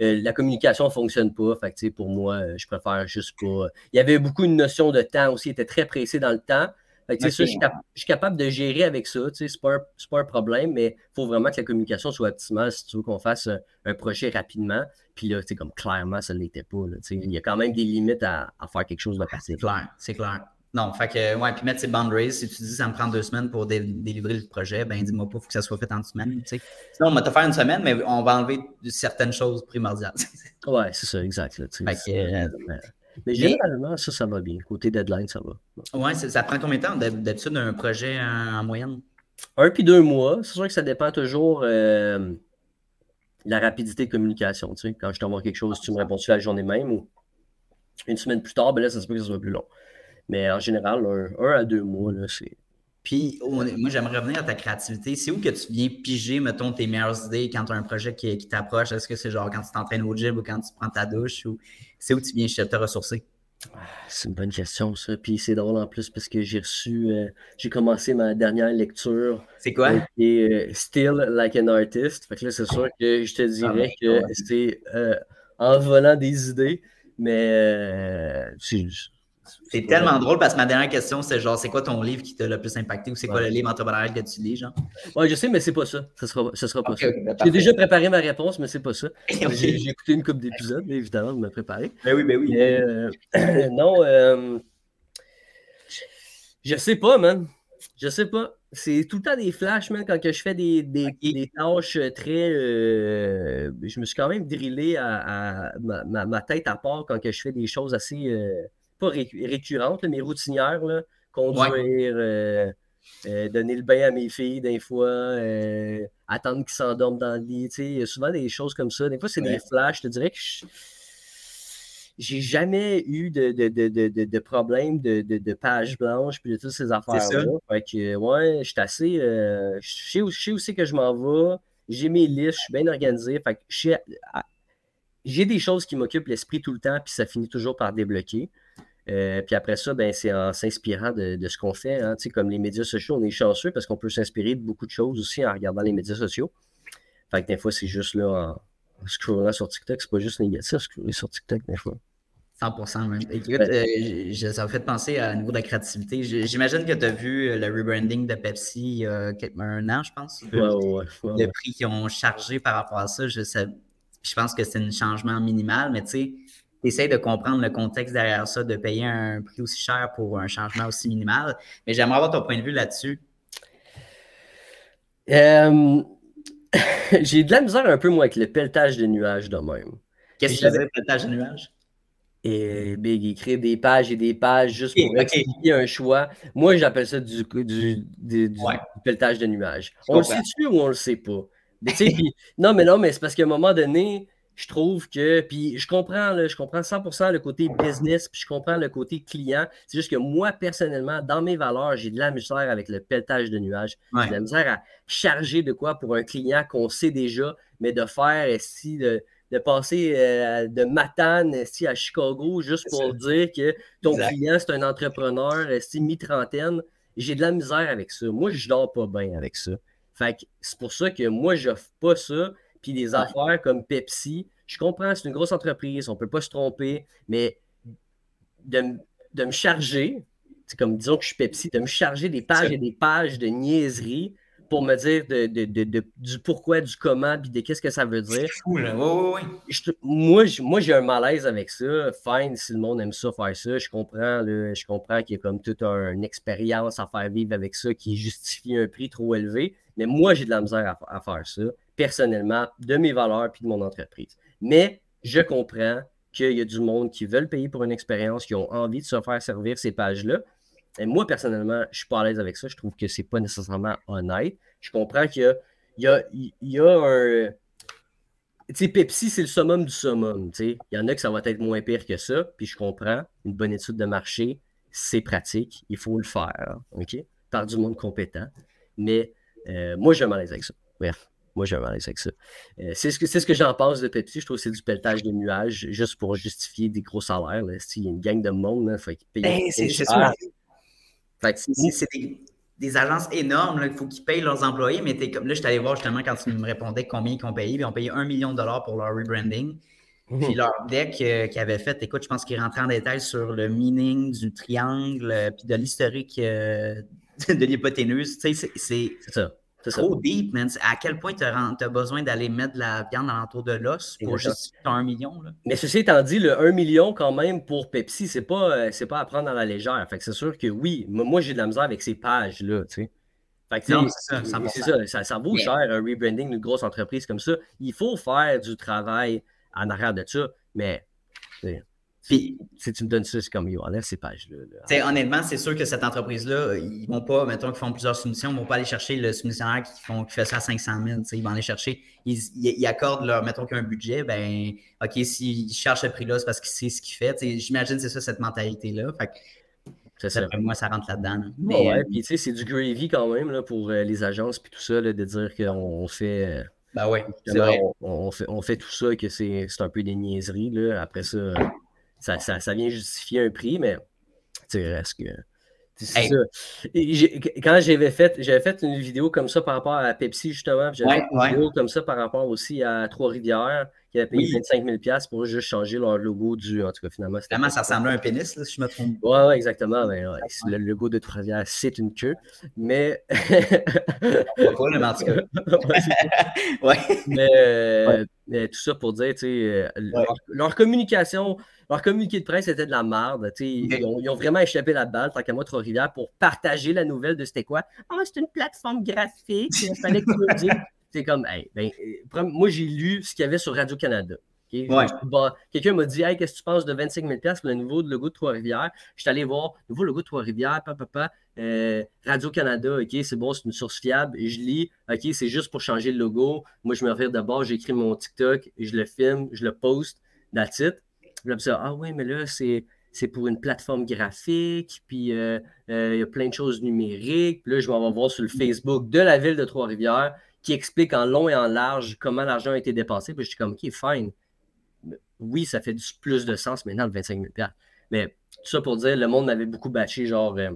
Speaker 2: euh, la communication ne fonctionne pas. Fait pour moi, je préfère juste pas. Il y avait beaucoup une notion de temps aussi. Il était très pressé dans le temps je, suis capable de gérer avec ça. Ce n'est pas, pas, un problème, mais il faut vraiment que la communication soit optimale si tu veux qu'on fasse un, projet rapidement. Puis là, comme clairement, ça ne l'était pas. il y a quand même des limites à, faire quelque chose de passé.
Speaker 3: C'est clair, c'est clair. Non, fait que, ouais, puis mettre ses boundaries. Si tu dis ça me prend deux semaines pour délivrer le projet, ben dis-moi pas, il faut que ça soit fait en une semaine. Tu sais. Sinon, on va te faire une semaine, mais on va enlever certaines choses primordiales.
Speaker 2: ouais, c'est ça, exact. fait que, euh, mais généralement, ça, ça va bien. Côté deadline, ça va.
Speaker 3: Ouais, ça prend combien de temps d'habitude un projet en, moyenne?
Speaker 2: Un puis deux mois. C'est sûr que ça dépend toujours euh, la rapidité de communication. Tu sais. Quand je t'envoie quelque chose, tu me réponds-tu la journée même ou une semaine plus tard, ben là, ça se peut que ça soit plus long. Mais en général, un, à deux mois, là, c'est.
Speaker 3: Puis, moi, j'aimerais revenir à ta créativité. C'est où que tu viens piger, mettons, tes meilleures idées quand tu as un projet qui, qui t'approche? Est-ce que c'est genre quand tu t'entraînes au gym ou quand tu prends ta douche? ou C'est où tu viens te ressourcer?
Speaker 2: Ah, c'est une bonne question, ça. Puis c'est drôle en plus parce que j'ai reçu, euh, j'ai commencé ma dernière lecture.
Speaker 3: C'est quoi?
Speaker 2: Qui est euh, Still Like an Artist. Fait que là, c'est sûr que je te dirais ah, que c'est euh, en volant des idées, mais c'est
Speaker 3: c'est tellement drôle parce que ma dernière question, c'est genre, c'est quoi ton livre qui t'a le plus impacté ou c'est quoi le livre entrepreneurial que tu lis, genre?
Speaker 2: Ouais, je sais, mais c'est pas ça. Ce sera, sera pas ça. Ben, J'ai déjà préparé ma réponse, mais c'est pas ça. J'ai écouté une couple d'épisodes, évidemment, de me préparer.
Speaker 3: Ben oui, ben oui.
Speaker 2: Euh, non, euh, je sais pas, man. Je sais pas. C'est tout le temps des flashs, man, quand que je fais des, des, des tâches très. Euh, je me suis quand même drillé à, ma, ma, tête à part quand que je fais des choses assez pas récurrentes, mais routinières. Là, conduire, euh, euh, donner le bain à mes filles des fois, euh, attendre qu'ils s'endorment dans le lit. Il y a souvent des choses comme ça. Des fois, c'est des flashs. Je te dirais que j'ai jamais eu de, de, de, de problème de, de, page blanche puis de toutes ces affaires-là. Fait que, ouais, je suis assez. je, sais où, je que je m'en vais. J'ai mes listes, je suis bien organisé. Fait que j'ai des choses qui m'occupent l'esprit tout le temps, puis ça finit toujours par débloquer. Euh, puis après ça, ben, c'est en s'inspirant de, ce qu'on fait. Hein. Comme les médias sociaux, on est chanceux parce qu'on peut s'inspirer de beaucoup de choses aussi en regardant les médias sociaux. Fait que des fois, c'est juste là en, scrollant sur TikTok. C'est pas juste négatif, scroller sur TikTok des fois.
Speaker 3: 100% même. Écoute, euh, ça m'a fait penser à niveau de la créativité. J'imagine que tu as vu le rebranding de Pepsi il y a un an, je pense.
Speaker 2: Ouais, ouais,
Speaker 3: le prix qu'ils ont chargé par rapport à ça, je, je pense que c'est un changement minimal, mais tu sais, essaies de comprendre le contexte derrière ça, de payer un prix aussi cher pour un changement aussi minimal. Mais j'aimerais avoir ton point de vue là-dessus.
Speaker 2: Euh, j'ai de la misère un peu, moi, avec le pelletage de nuages de même.
Speaker 3: Qu'est-ce que c'est le pelletage de nuages?
Speaker 2: Et Big, écrire des pages et des pages juste pour expliquer un choix. Moi, j'appelle ça du, du, du, pelletage de nuages. On le sait-tu ou on le sait pas? non, mais non, mais c'est parce qu'à un moment donné, je trouve que, puis je comprends, je comprends 100% le côté business, puis je comprends le côté client. C'est juste que moi, personnellement, dans mes valeurs, j'ai de la misère avec le pelletage de nuages. J'ai de la misère à charger de quoi pour un client qu'on sait déjà, mais de faire ici, de, de passer euh, de Matane ici à Chicago juste pour dire que ton client, c'est un entrepreneur ici mi-trentaine. J'ai de la misère avec ça. Moi, je dors pas bien avec ça. Fait que c'est pour ça que moi, je n'offre pas ça puis des affaires comme Pepsi. Je comprends, c'est une grosse entreprise, on ne peut pas se tromper, mais de, me charger, c'est comme disons que je suis Pepsi, de me charger des pages et des pages de niaiseries pour me dire de, du pourquoi, du comment, puis de qu'est-ce que ça veut dire.
Speaker 3: C'est fou, là. Oui,
Speaker 2: oui, moi, moi j'ai un malaise avec ça. Fine, si le monde aime ça, faire ça. Je comprends, je comprends qu'il y a comme toute une expérience à faire vivre avec ça qui justifie un prix trop élevé. Mais moi, j'ai de la misère à faire ça personnellement de mes valeurs puis de mon entreprise. Mais je comprends qu'il y a du monde qui veulent payer pour une expérience, qui ont envie de se faire servir ces pages-là. Et moi, personnellement, je ne suis pas à l'aise avec ça. Je trouve que ce n'est pas nécessairement honnête. Je comprends qu'il y, y a, un. Tu sais, Pepsi, c'est le summum du summum. Il y en a que ça va être moins pire que ça. Puis je comprends. Une bonne étude de marché, c'est pratique. Il faut le faire. OK? Par du monde compétent. Mais euh, moi, je suis à l'aise avec ça. Bref. Moi, j'ai un malaise avec ça. Euh, c'est ce que, ce que j'en pense de Pepsi. Je trouve que c'est du pelletage de nuages juste pour justifier des gros salaires. Il y a une gang de monde, il faut qu'ils
Speaker 3: payent. c'est ça. C'est des, agences énormes. Il faut qu'ils payent leurs employés. Mais es comme, là, je suis allé voir justement quand tu me répondais combien ils ont payé. Ils ont payé un million de dollars pour leur rebranding. Puis leur deck euh, qu'ils avaient fait, écoute, je pense qu'ils rentraient en détail sur le meaning du triangle, euh, puis de l'historique de l'hypoténuse. C'est ça. Trop deep, man. À quel point tu as, besoin d'aller mettre de la viande l'entour de l'os pour juste un million? Là?
Speaker 2: Mais ceci étant dit, le 1 million, quand même, pour Pepsi, c'est pas, euh, pas à prendre dans la légère. Fait que c'est sûr que oui, moi, j'ai de la misère avec ces pages-là, tu sais. Fait que, c'est ça, ça, ça, vaut cher un rebranding d'une grosse entreprise comme ça. Il faut faire du travail en arrière de ça, mais puis, si tu me donnes ça, c'est comme, yo, enlève ces pages-là.
Speaker 3: Honnêtement, c'est sûr que cette entreprise-là, ils vont pas, mettons qu'ils font plusieurs soumissions, ils vont pas aller chercher le soumissionnaire qui, font, qui fait ça à 500 000. Ils vont aller chercher, ils, accordent leur, mettons qu'un budget, ben, OK, s'ils cherchent ce prix-là, c'est parce qu'ils savent ce qu'il fait. J'imagine que c'est ça, cette mentalité-là. Fait c'est ça. Moi, ça rentre là-dedans.
Speaker 2: Mais, ouais, euh, puis tu sais, c'est du gravy quand même là, pour euh, les agences puis tout ça, de dire qu'on fait. Euh,
Speaker 3: ben ouais,
Speaker 2: On, fait, on fait tout ça, que c'est un peu des niaiseries. Là. Après ça, ça, ça, vient justifier un prix, mais tu reste que. C'est ça. quand j'avais fait, j'avais fait une vidéo comme ça par rapport à Pepsi, justement. J'avais fait une vidéo comme ça par rapport aussi à Trois-Rivières, qui avait payé 25 000 pour juste changer leur logo du. En tout cas, finalement.
Speaker 3: Finalement, ça ressemblait à un pénis, si je me trompe.
Speaker 2: Oui, ouais, exactement. Mais, Le logo de Trois-Rivières, c'est une queue. Mais.
Speaker 3: pas le.
Speaker 2: Mais, mais, tout ça pour dire, tu sais, euh, leur communication leur communiqué de presse était de la merde. Ils, ont, vraiment échappé la balle, tant qu'à moi, Trois-Rivières, pour partager la nouvelle de c'était quoi. Ah, c'est une plateforme graphique. Il fallait que tu C'est comme, ben, euh, moi, j'ai lu ce qu'il y avait sur Radio-Canada. Quelqu'un m'a dit Hey, qu'est-ce que tu penses de 25 000 pour le nouveau logo de Trois-Rivières Je suis allé voir, nouveau logo de Trois-Rivières, papa, euh, Radio-Canada, OK, c'est bon, c'est une source fiable. Et je lis, OK, c'est juste pour changer le logo. Moi, je me reviens d'abord, j'écris mon TikTok, je le filme, je le poste, that's it ah oui, mais là, c'est, c'est pour une plateforme graphique, puis euh, euh, il y a plein de choses numériques. Puis là, je vais en voir sur le Facebook de la ville de Trois-Rivières qui explique en long et en large comment l'argent a été dépensé. Puis je suis comme, OK, fine. Oui, ça fait du plus de sens maintenant, le 25 000 Mais tout ça pour dire, le monde m'avait beaucoup bâché, genre. Euh,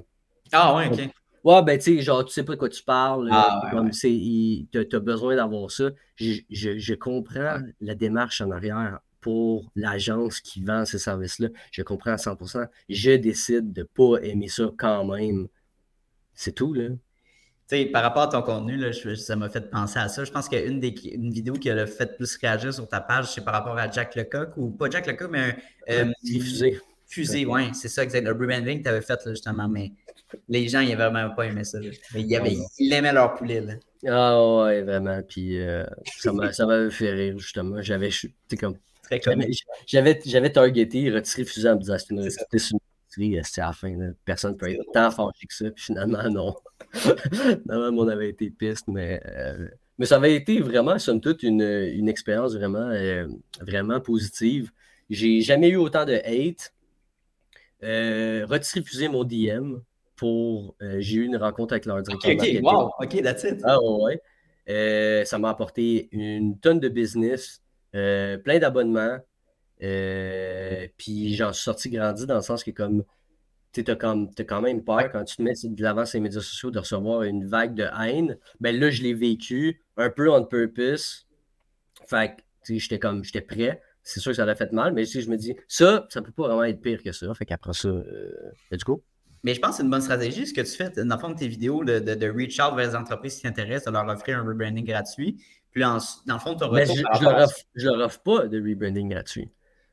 Speaker 3: ah ouais, OK.
Speaker 2: Ouais, ben tu sais, genre, tu sais pas de quoi tu parles. Ah, comme tu as besoin d'avoir ça. Je, je comprends la démarche en arrière pour l'agence qui vend ces services-là. Je comprends à 100%. Je décide de ne pas aimer ça quand même. C'est tout, là.
Speaker 3: Tu sais, par rapport à ton contenu, là, ça m'a fait penser à ça. Je pense qu'une des une vidéo qui a fait plus réagir sur ta page, c'est par rapport à Jack Lecoq, ou pas Jack Lecoq, mais un. Euh,
Speaker 2: fusée.
Speaker 3: Fusée, oui, c'est ça, exact. Le rebranding que tu avais fait, justement, mais les gens, ils n'avaient vraiment pas aimé ça. Ils, aimaient leur poulet. Là.
Speaker 2: Ah ouais, vraiment. Puis euh, ça m'avait fait rire, justement. J'avais. Tu comme j'avais, j'avais targeté, retiré fusil en me disant c'est une, c'est à la fin. Personne ne peut être tant fâché que ça. Puis finalement, non. finalement, on avait été piste, mais, euh, mais ça avait été vraiment, somme toute, une, une expérience vraiment, euh, vraiment positive. J'ai jamais eu autant de hate. Euh, mon DM pour. Euh, j'ai eu une rencontre avec leur directeur.
Speaker 3: Ok, wow, ok, that's it.
Speaker 2: Ah ouais. ça m'a apporté une tonne de business. Plein d'abonnements. Puis j'en suis sorti grandi dans le sens que comme tu as, quand même peur quand tu te mets de l'avant sur les médias sociaux de recevoir une vague de haine. Ben là, je l'ai vécu un peu on purpose. Fait que j'étais comme j'étais prêt. C'est sûr que ça aurait fait mal, mais si je me dis ça, ça peut pas vraiment être pire que ça. Fait qu'après ça, euh, du coup.
Speaker 3: Mais je pense que c'est une bonne stratégie ce que tu fais dans le fond de tes vidéos de, de, reach out vers les entreprises qui s'intéressent, de leur offrir un rebranding gratuit. Puis dans le fond, tu
Speaker 2: Mais je ne leur, leur, offre pas de rebranding gratuit.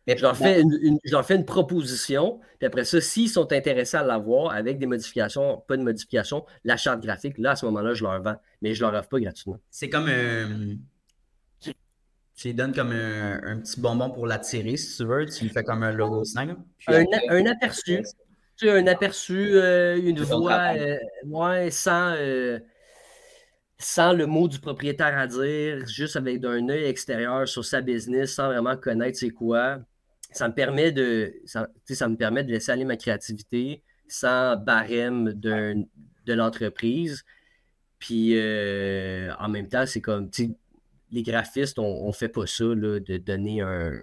Speaker 2: Je, leur fais une, je leur fais une proposition, puis après ça, s'ils sont intéressés à l'avoir avec des modifications, pas de modifications, la charte graphique, là, à ce moment-là, je leur vends. Mais je ne leur offre pas gratuitement.
Speaker 3: C'est comme un. Tu lui donnes comme un, petit bonbon pour l'attirer, si tu veux. Tu lui fais comme un logo 5.
Speaker 2: Un, un, aperçu. Tu as un aperçu, euh, une voix, euh, sans. Euh, sans le mot du propriétaire à dire, juste avec un œil extérieur sur sa business, sans vraiment connaître c'est quoi, ça me permet de, ça, ça, me permet de laisser aller ma créativité sans barème de, de l'entreprise. Puis euh, en même temps, c'est comme, les graphistes, on ne fait pas ça, là, de donner un,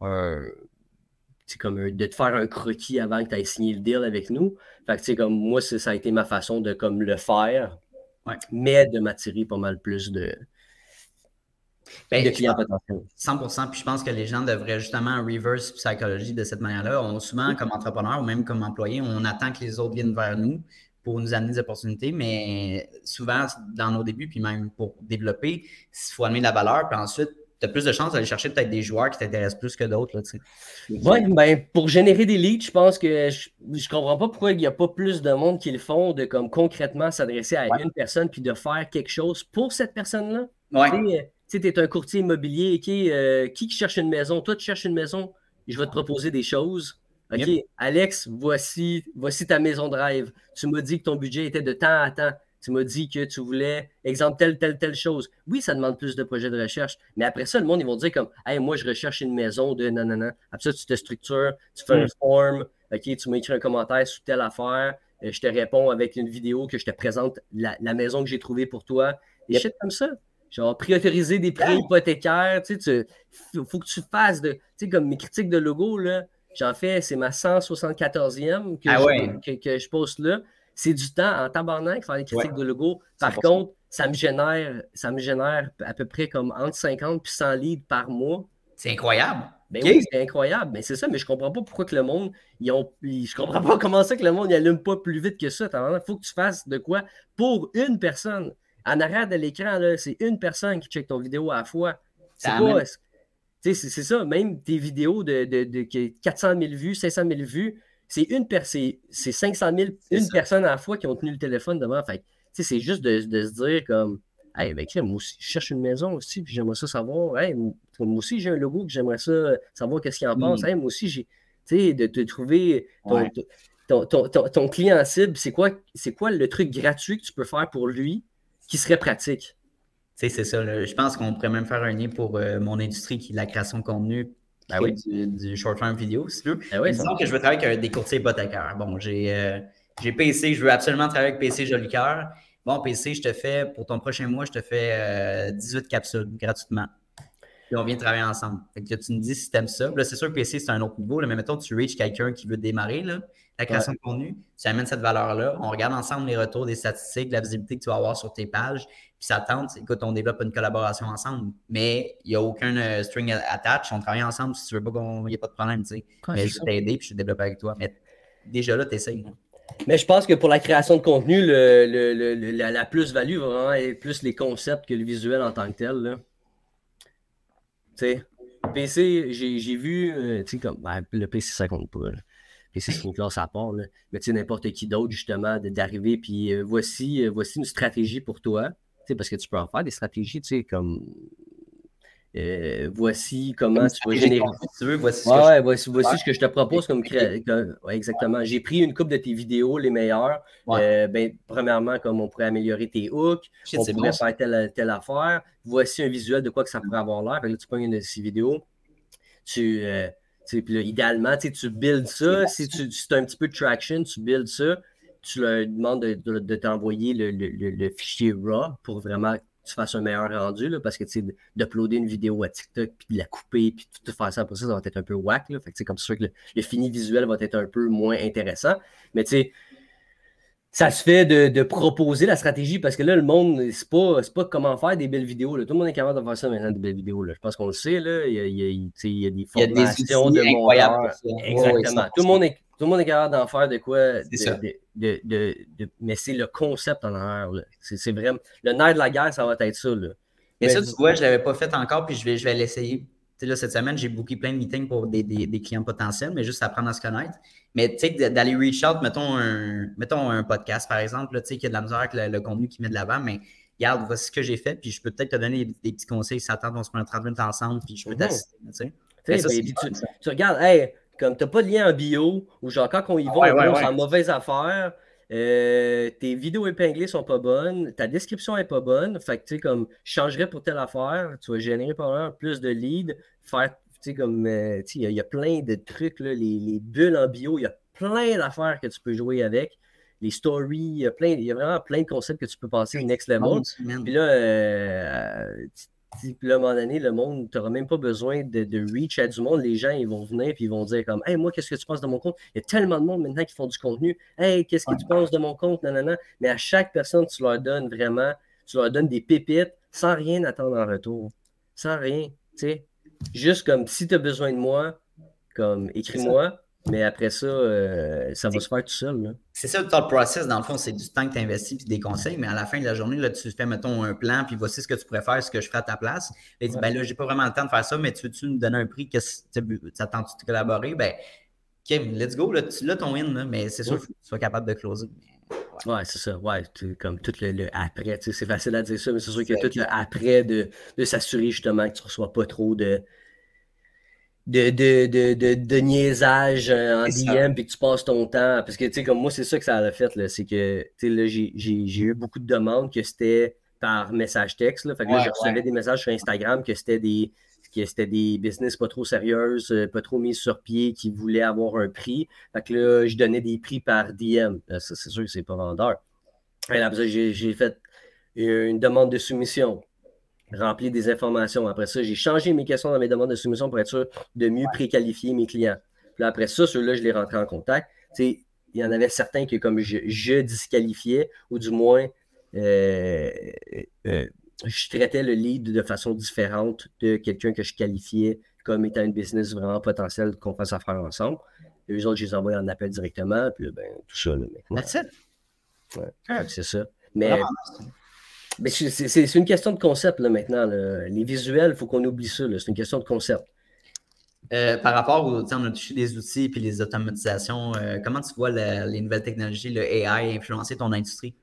Speaker 2: un, comme de te faire un croquis avant que tu aies signé le deal avec nous. Fait que, comme moi, ça a été ma façon de comme, le faire mais de m'attirer pas mal plus de,
Speaker 3: ben, clients potentiels. 100 Puis je pense que les gens devraient justement reverse psychologie de cette manière-là. On, souvent, comme entrepreneur ou même comme employé, on attend que les autres viennent vers nous pour nous amener des opportunités, mais souvent, dans nos débuts, puis même pour développer, il faut amener de la valeur, puis ensuite, tu as plus de chances d'aller chercher peut-être des joueurs qui t'intéressent plus que d'autres.
Speaker 2: Oui, ben, pour générer des leads, je pense que je, ne comprends pas pourquoi il n'y a pas plus de monde qui le font de comme concrètement s'adresser à une personne puis de faire quelque chose pour cette personne-là.
Speaker 3: Ouais.
Speaker 2: Tu es un courtier immobilier, euh, qui cherche une maison? Toi, tu cherches une maison, je vais te proposer des choses. OK, Alex, voici, voici ta maison de rêve. Tu m'as dit que ton budget était de temps à temps. Tu m'as dit que tu voulais, exemple, telle, telle, telle chose. Oui, ça demande plus de projets de recherche, mais après ça, le monde, ils vont dire comme, hey, moi, je recherche une maison de nanana. Après ça, tu te structures, tu fais un form, OK, tu m'écris un commentaire sur telle affaire, euh, je te réponds avec une vidéo que je te présente la, maison que j'ai trouvée pour toi. Des shit comme ça. Genre, prioriser des prix hypothécaires, tu sais, il faut que tu fasses de, tu sais, comme mes critiques de logo, là, j'en fais, c'est ma 174e que, ah je, que, je poste là. C'est du temps en tabarnak faire des critiques de logo. Par contre, ça me génère, ça me génère à peu près comme entre 50 et 100 leads par mois.
Speaker 3: C'est incroyable.
Speaker 2: Ben oui, c'est incroyable. Mais c'est ça, mais je comprends pas pourquoi que le monde, ils ont, je comprends pas comment ça que le monde n'allume pas plus vite que ça. Il faut que tu fasses de quoi pour une personne. En arrière de l'écran, c'est une personne qui check ton vidéo à la fois. C'est quoi? C'est ça, même tes vidéos de, de, 400 000 vues, 500 000 vues, c'est une personne, c'est 500 000, une personne à la fois qui ont tenu le téléphone devant. Fait c'est juste de, se dire comme, hey, ben, moi aussi, je cherche une maison aussi, puis j'aimerais ça savoir, hey, moi aussi, j'ai un logo, que j'aimerais ça savoir qu'est-ce qu'il en pense. Mm. moi aussi, j'ai, tu sais, de te trouver ton, ton, client cible, c'est quoi, quoi le truc gratuit que tu peux faire pour lui? Qui serait pratique?
Speaker 3: c'est ça. Je pense qu'on pourrait même faire un lien pour euh, mon industrie qui est la création de contenu
Speaker 2: ben oui.
Speaker 3: du, short-term vidéo, si tu veux.
Speaker 2: Ben oui,
Speaker 3: Disons que je veux travailler avec des courtiers hypothécaires. Bon, j'ai euh, j'ai PC, je veux absolument travailler avec PC Jolicoeur. Bon, PC, je te fais, pour ton prochain mois, je te fais 18 euh, capsules gratuitement. Puis on vient travailler ensemble. Fait que tu me dis si tu aimes ça. Là, c'est sûr que PC, c'est un autre niveau. Là, mais mettons, tu reach quelqu'un qui veut démarrer là, la création de contenu. Tu amènes cette valeur-là. On regarde ensemble les retours des statistiques, la visibilité que tu vas avoir sur tes pages. Puis ça tente, écoute, on développe une collaboration ensemble. Mais il n'y a aucun euh, string attach. On travaille ensemble si tu veux pas qu'il n'y ait pas de problème. Tu sais. mais je vais t'aider puis je développe avec toi. Mais déjà là, tu essayes.
Speaker 2: Mais je pense que pour la création de contenu, le, la, plus-value va vraiment être plus les concepts que le visuel en tant que tel. Tu sais, PC, j'ai vu, euh, tu sais, comme ben, le PC, ça compte pas. PC, c'est une classe à part. Mais tu sais, n'importe qui d'autre, justement, d'arriver, puis euh, voici, euh, voici une stratégie pour toi. Tu sais, parce que tu peux en faire des stratégies, tu sais, comme euh, voici comment tu vas générer.
Speaker 3: tu veux, voici, ce,
Speaker 2: que je... voici, voici ce que je te propose comme exactement. J'ai pris une coupe de tes vidéos, les meilleures. Euh, ben, premièrement, comme on pourrait améliorer tes hooks, on pourrait faire telle, telle, affaire. Voici un visuel de quoi que ça pourrait avoir l'air. tu prends une de ces vidéos, tu. Euh, idéalement, tu builds ça. Si tu as un petit peu de traction, tu builds ça. Tu leur demandes de, de, t'envoyer le, le, le, fichier RAW pour vraiment tu fasses un meilleur rendu, là, parce que d'uploader une vidéo à TikTok, puis de la couper, puis tout faire ça pour ça, ça va être un peu whack. Là. Fait que, comme c'est sûr que le, fini visuel va être un peu moins intéressant. Mais tu sais, ça se fait de, proposer la stratégie parce que là, le monde, c'est pas, pas comment faire des belles vidéos. Là. Tout le monde est capable de faire ça maintenant, des belles vidéos. Là. Je pense qu'on le sait. Là. Il, y a, il, y a, des formations de
Speaker 3: incroyables.
Speaker 2: Exactement. tout, le monde est, tout le monde est capable d'en faire de quoi. De, de, mais c'est le concept en arrière. C'est vraiment. Le nerf de la guerre, ça va être ça. Là.
Speaker 3: Mais, ça, tu vois, je ne l'avais pas fait encore, puis je vais, je vais l'essayer. Là, cette semaine, j'ai booké plein de meetings pour des, des, des, clients potentiels, mais juste apprendre à se connaître. Mais tu sais, d'aller reach out, mettons un, mettons un podcast, par exemple, tu sais, qui a de la misère avec le, contenu qui met de l'avant, mais regarde, voici ce que j'ai fait, puis je peux peut-être te donner des, petits conseils si attends, on se prend 30 minutes ensemble, puis je peux mhm. t'assister. Tu, sais.
Speaker 2: tu, tu, regardes, hey, comme tu n'as pas de lien en bio, ou genre quand on y va, on c'est mauvaise affaire, euh, tes vidéos épinglées sont pas bonnes, ta description est pas bonne, fait que tu sais, comme, je changerais pour telle affaire, tu vas générer par plus de leads, faire, tu sais, comme, euh, tu sais, il y, a plein de trucs, là, les, les, bulles en bio, il y a plein d'affaires que tu peux jouer avec. Les stories, il y, a plein, il y a vraiment plein de concepts que tu peux passer au next level. Puis là, euh, puis là, à un moment donné, le monde, tu n'auras même pas besoin de, de, reach à du monde. Les gens, ils vont venir puis ils vont dire comme Hey, moi, qu'est-ce que tu penses de mon compte? Il y a tellement de monde maintenant qui font du contenu. Hey, qu'est-ce que tu penses de mon compte? Non, Mais à chaque personne, tu leur donnes vraiment, tu leur donnes des pépites sans rien attendre en retour. Sans rien. Tu sais. Juste comme si tu as besoin de moi, comme écris-moi. Mais après ça, euh, ça va se faire tout seul.
Speaker 3: C'est ça le thought process, dans le fond, c'est du temps que tu investis puis des conseils, mais à la fin de la journée, là, tu fais, mettons, un plan, puis voici ce que tu pourrais faire, ce que je ferai à ta place. Et tu dis, ben là, j'ai pas vraiment le temps de faire ça, mais tu veux-tu me donner un prix, que ça tente de collaborer? Ben, OK, let's go, là, tu l'as ton win, mais c'est sûr que tu sois capable de closer.
Speaker 2: Ouais, c'est ça. Ouais, comme tout le, après. C'est facile à dire ça, mais c'est sûr que tout le après de, de s'assurer justement que tu ne reçois pas trop de, de, de, de, de, niaisage euh, en DM puis que tu passes ton temps. Parce que, tu sais, comme moi, c'est ça que ça a fait. C'est que, tu sais, là, j'ai eu beaucoup de demandes que c'était par message texte. Là. Fait que là, je recevais des messages sur Instagram que c'était des que c'était des business pas trop sérieuses, euh, pas trop mises sur pied, qui voulaient avoir un prix. Fait que là, je donnais des prix par DM. Euh, c'est sûr que c'est pas vendeur. Et j'ai fait une demande de soumission, rempli des informations. Après ça, j'ai changé mes questions dans mes demandes de soumission pour être sûr de mieux préqualifier mes clients. Puis après ça, ceux-là, je les rentrais en contact. il y en avait certains que comme je, disqualifiais, ou du moins euh, je traitais le lead de façon différente de quelqu'un que je qualifiais comme étant une business vraiment potentielle qu'on fasse affaire ensemble. Et eux autres, je les envoie en appel directement, puis ben, tout ça. Là,
Speaker 3: That's it.
Speaker 2: Ouais, c'est ça. Mais, mais c'est une question de concept là, maintenant. Les visuels, il faut qu'on oublie ça. C'est une question de concept.
Speaker 3: Euh, par rapport aux, on a touché des outils et les automatisations, euh, comment tu vois les nouvelles technologies, le AI influencer ton industrie?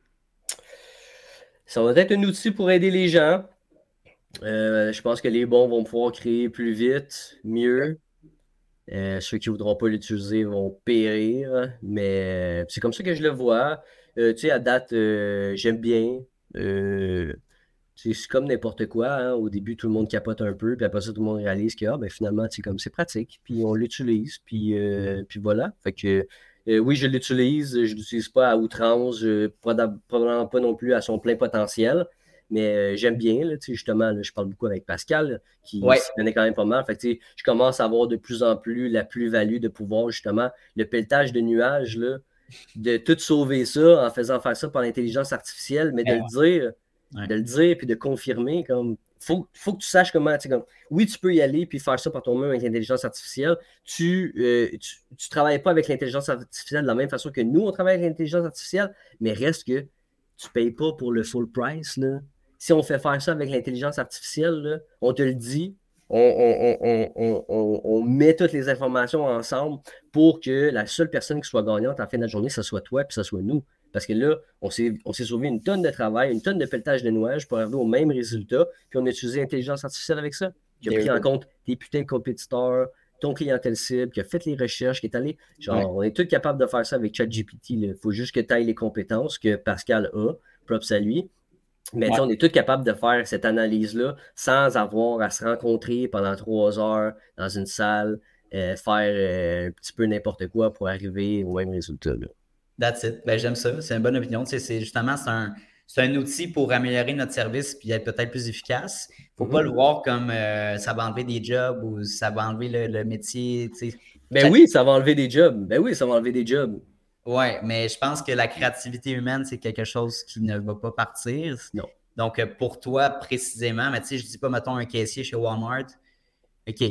Speaker 2: Ça va être un outil pour aider les gens. Euh, je pense que les bons vont pouvoir créer plus vite, mieux. Ceux qui ne voudront pas l'utiliser vont périr. Mais c'est comme ça que je le vois. tu sais, à date, j'aime bien. C'est comme n'importe quoi. Hein. Au début, tout le monde capote un peu. Puis après ça, tout le monde réalise que ah, ben, finalement, c'est comme c'est pratique. Puis on l'utilise. Puis, puis voilà. Fait que euh, oui, je l'utilise, je ne l'utilise pas à outrance, probablement pas non plus à son plein potentiel, mais euh, j'aime bien, là, justement, je parle beaucoup avec Pascal, qui ouais. connaît quand même pas mal. Fait je commence à avoir de plus en plus la plus-value de pouvoir, justement, le pelletage de nuages, là, de tout sauver ça en faisant faire ça par l'intelligence artificielle, mais de le dire, de le dire, puis de confirmer, comme faut, faut que tu saches comment, comme, oui, tu peux y aller puis faire ça par ton même avec l'intelligence artificielle. Tu ne euh, tu, travailles pas avec l'intelligence artificielle de la même façon que nous, on travaille avec l'intelligence artificielle, mais reste que tu ne payes pas pour le full price. Là. Si on fait faire ça avec l'intelligence artificielle, on te le dit, on, on, on, met toutes les informations ensemble pour que la seule personne qui soit gagnante en fin de la journée, ce soit toi et ce soit nous. Parce que là, on s'est sauvé une tonne de travail, une tonne de pelletage de nuages pour arriver au même résultat, puis on a utilisé l'intelligence artificielle avec ça, qui a pris en compte tes putains de compétiteurs, ton clientèle cible, qui a fait les recherches, qui est allé. Genre, on est tous capables de faire ça avec ChatGPT. Il faut juste que tu ailles les compétences que Pascal a, props à lui. Mais on est tous capables de faire cette analyse-là sans avoir à se rencontrer pendant trois heures dans une salle, euh, faire euh, un petit peu n'importe quoi pour arriver au même résultat. Là.
Speaker 3: That's it. Ben, j'aime ça. C'est une bonne opinion. c'est justement, c'est un, un, outil pour améliorer notre service et être peut-être plus efficace. Il ne faut pas mhm. le voir comme euh, ça va enlever des jobs ou ça va enlever le, métier.
Speaker 2: Ben oui, ça va enlever des jobs. Ben oui, ça va enlever des jobs.
Speaker 3: Oui, mais je pense que la créativité humaine, c'est quelque chose qui ne va pas partir.
Speaker 2: Non.
Speaker 3: Donc, euh, pour toi, précisément, mais tu sais, je ne dis pas, mettons, un caissier chez Walmart. OK,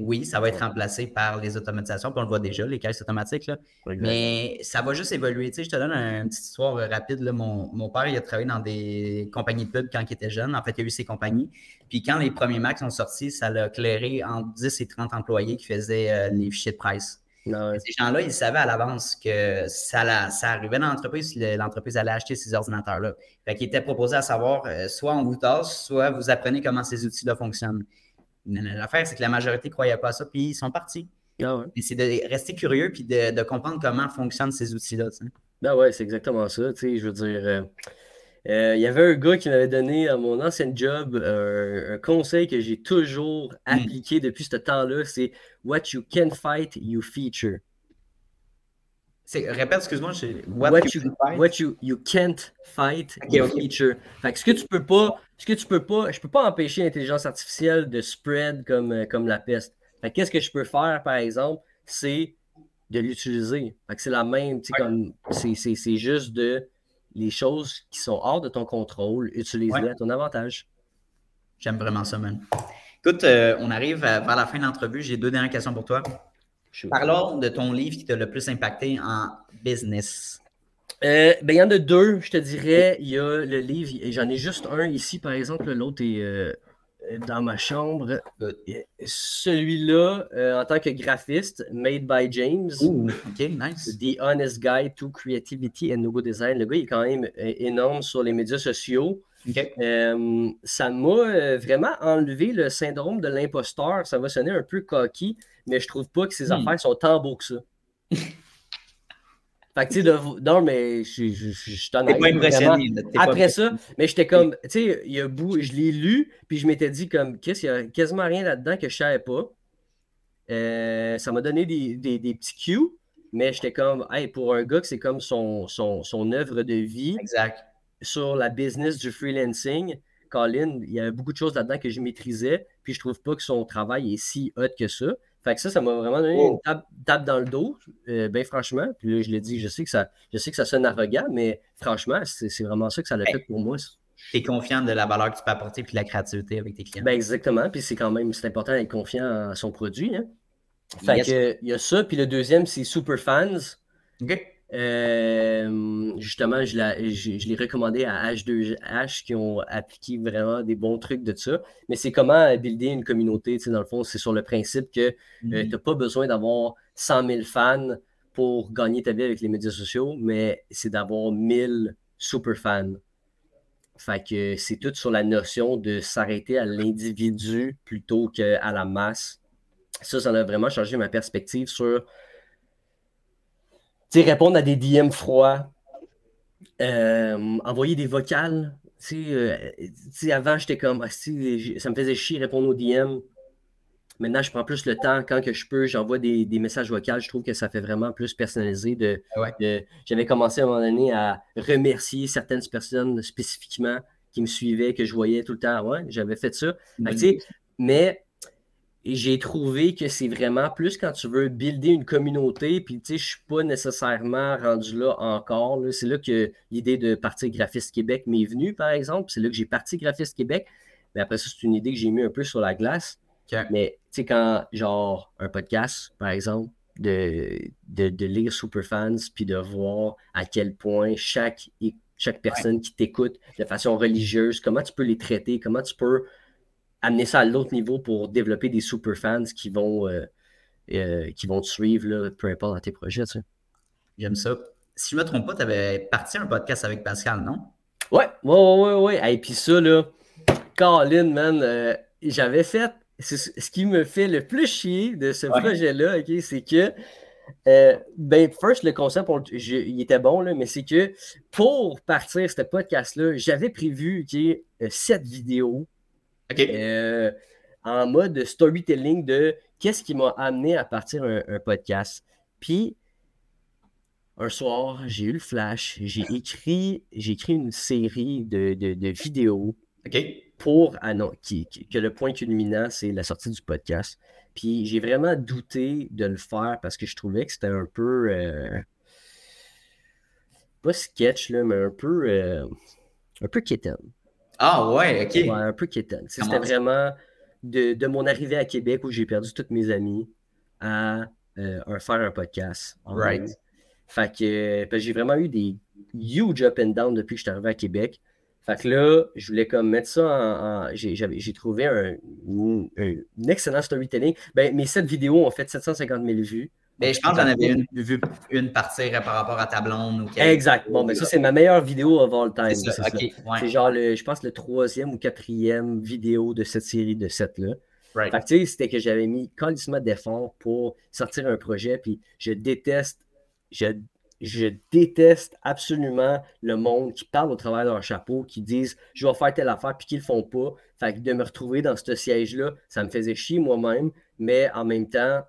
Speaker 3: oui, ça va être remplacé par les automatisations, puis on le voit déjà, les caisses automatiques. Là. Mais ça va juste évoluer. je te donne une petite histoire rapide. Mon, père, il a travaillé dans des compagnies de pub quand il était jeune. En fait, il a eu ses compagnies. Puis quand les premiers Macs sont sortis, ça l'a clairé entre 10 et 30 employés qui faisaient euh, les fichiers de presse. Ces gens-là, ils savaient à l'avance que ça, ça arrivait dans l'entreprise, l'entreprise allait acheter ces ordinateurs-là. Fait qu'il était proposé à savoir, euh, soit on vous tasse, soit vous apprenez comment ces outils-là fonctionnent. L'affaire, c'est que la majorité ne croyait pas à ça, puis ils sont partis.
Speaker 2: Ah
Speaker 3: c'est de rester curieux puis de, comprendre comment fonctionnent ces outils-là.
Speaker 2: Ben ouais, c'est exactement ça. Je veux dire, euh, euh, il y avait un gars qui m'avait donné à mon ancien job euh, un conseil que j'ai toujours hmm. appliqué depuis ce temps-là c'est What you can fight, you feature.
Speaker 3: Répète, excuse-moi.
Speaker 2: What, what, you, what you, you, can't fight, you feature. Fait que ce que tu peux pas, ce que tu peux pas, je peux pas empêcher l'intelligence artificielle de spread comme, euh, comme la peste. Fait qu'est-ce que je peux faire, par exemple, c'est de l'utiliser. Fait que c'est la même, tu sais, comme, c'est juste de les choses qui sont hors de ton contrôle, utilise-les à ton avantage.
Speaker 3: J'aime vraiment ça, man. Écoute, euh, on arrive vers la fin de l'entrevue. J'ai deux dernières questions pour toi. Parlons de ton livre qui t'a le plus impacté en business.
Speaker 2: Euh, ben, il y en a deux, je te dirais. Il y a le livre, j'en ai juste un ici, par exemple. L'autre est euh, dans ma chambre. Celui-là, euh, en tant que graphiste, Made by James.
Speaker 3: ok, nice.
Speaker 2: The Honest Guide to Creativity and Logo Design. Le gars, il est quand même énorme sur les médias sociaux. ça m'a vraiment enlevé le syndrome de l'imposteur. Ça va sonner un peu coquille, mais je trouve pas que ses hmm. affaires sont tant beaux que ça. Fait que, tu sais, non, mais je, je t'en
Speaker 3: ai impressionné.
Speaker 2: Après ça, mais j'étais comme, tu sais, il y a bout, je l'ai lu, puis je m'étais dit, comme, qu'est-ce, il y a quasiment rien là-dedans que je savais pas. Euh, ça m'a donné des, des, des, petits cues, mais j'étais comme, hey, pour un gars que c'est comme son, son, son œuvre de vie
Speaker 3: exact.
Speaker 2: sur la business du freelancing, Colin, il y avait beaucoup de choses là-dedans que je maîtrisais, puis je trouve pas que son travail est si hot que ça. Fait que ça, ça m'a vraiment donné une tape, dans le dos, euh, ben franchement. Puis là, je l'ai dit, je sais que ça, je sais que ça sonne arrogant, mais franchement, c'est vraiment ça que ça l'a fait pour moi.
Speaker 3: Tu es confiant de la valeur que tu peux apporter puis de la créativité avec tes clients.
Speaker 2: Ben exactement. Puis c'est quand même, c'est important d'être confiant en son produit. Hein. Fait que, il y a ça. Puis le deuxième, c'est Super Fans.
Speaker 3: OK.
Speaker 2: Euh, justement, je, l'ai recommandé à H2H qui ont appliqué vraiment des bons trucs de ça. Mais c'est comment builder une communauté. Dans le fond, c'est sur le principe que euh, mm-hmm. tu n'as pas besoin d'avoir 100 000 fans pour gagner ta vie avec les médias sociaux, mais c'est d'avoir 1000 super fans. Fait que c'est tout sur la notion de s'arrêter à l'individu plutôt qu'à la masse. Ça, ça a vraiment changé ma perspective sur répondre à des DM froids, euh, envoyer des vocales. Euh, avant, j'étais comme, ah, ça me faisait chier répondre aux DM. Maintenant, je prends plus le temps. Quand que je peux, j'envoie des, messages vocaux. Je trouve que ça fait vraiment plus personnalisé. De, J'avais commencé à un moment donné à remercier certaines personnes spécifiquement qui me suivaient, que je voyais tout le temps. Ouais, j'avais fait ça. mais et j'ai trouvé que c'est vraiment plus quand tu veux builder une communauté, puis tu sais, je suis pas nécessairement rendu là encore. C'est là que l'idée de partir Graphiste Québec m'est venue, par exemple. C'est là que j'ai parti Graphiste Québec. Mais après ça, c'est une idée que j'ai mis un peu sur la glace. Mais tu sais, quand, genre, un podcast, par exemple, de, de, lire Superfans, puis de voir à quel point chaque, chaque personne qui t'écoute de façon religieuse, comment tu peux les traiter, comment tu peux amener ça à l'autre niveau pour développer des super fans qui vont, euh, euh, qui vont te suivre, là, peu importe dans tes projets. Tu sais.
Speaker 3: J'aime ça. Si je ne me trompe pas, tu avais parti un podcast avec Pascal, non?
Speaker 2: Ouais, ouais, ouais, ouais. Et puis ça, là, Colin, man, euh, j'avais fait. Ce qui me fait le plus chier de ce projet-là, OK, c'est que. ben, first, le concept, il était bon, là, mais c'est que pour partir ce podcast-là, j'avais prévu qu'il cette euh, en mode storytelling de qu'est-ce qui m'a amené à partir un, podcast. Puis, un soir, j'ai eu le flash, j'ai écrit, j'ai écrit une série de, vidéos pour ah non, qui, que le point culminant, c'est la sortie du podcast. Puis j'ai vraiment douté de le faire parce que je trouvais que c'était un peu euh, pas sketch là, mais un peu euh, un peu kitten.
Speaker 3: Ah ouais, ok.
Speaker 2: un peu quétaine. C'était vraiment de, mon arrivée à Québec où j'ai perdu tous mes amis à euh, faire un podcast.
Speaker 3: Right.
Speaker 2: Fait que j'ai vraiment eu des huge up and down depuis que je suis arrivé à Québec. Fait que là, je voulais comme mettre ça en. j'ai trouvé un, un, excellent storytelling. Ben, mes sept vidéos ont fait 750 000 vues.
Speaker 3: Mais je pense que j'en avais une, vu une partir par rapport à ta blonde. Ou
Speaker 2: exact. Bon, mais ça, c'est ma meilleure vidéo of all time. C'est genre, le, je pense, le troisième ou quatrième vidéo de cette série de sept là
Speaker 3: Right.
Speaker 2: Fait que, c'était que j'avais mis colissement d'efforts pour sortir un projet, puis je déteste, je, je déteste absolument le monde qui parle au travers de leur chapeau, qui disent je vais faire telle affaire, puis qu'ils le font pas. Fait que de me retrouver dans ce siège-là, ça me faisait chier moi-même, mais en même temps,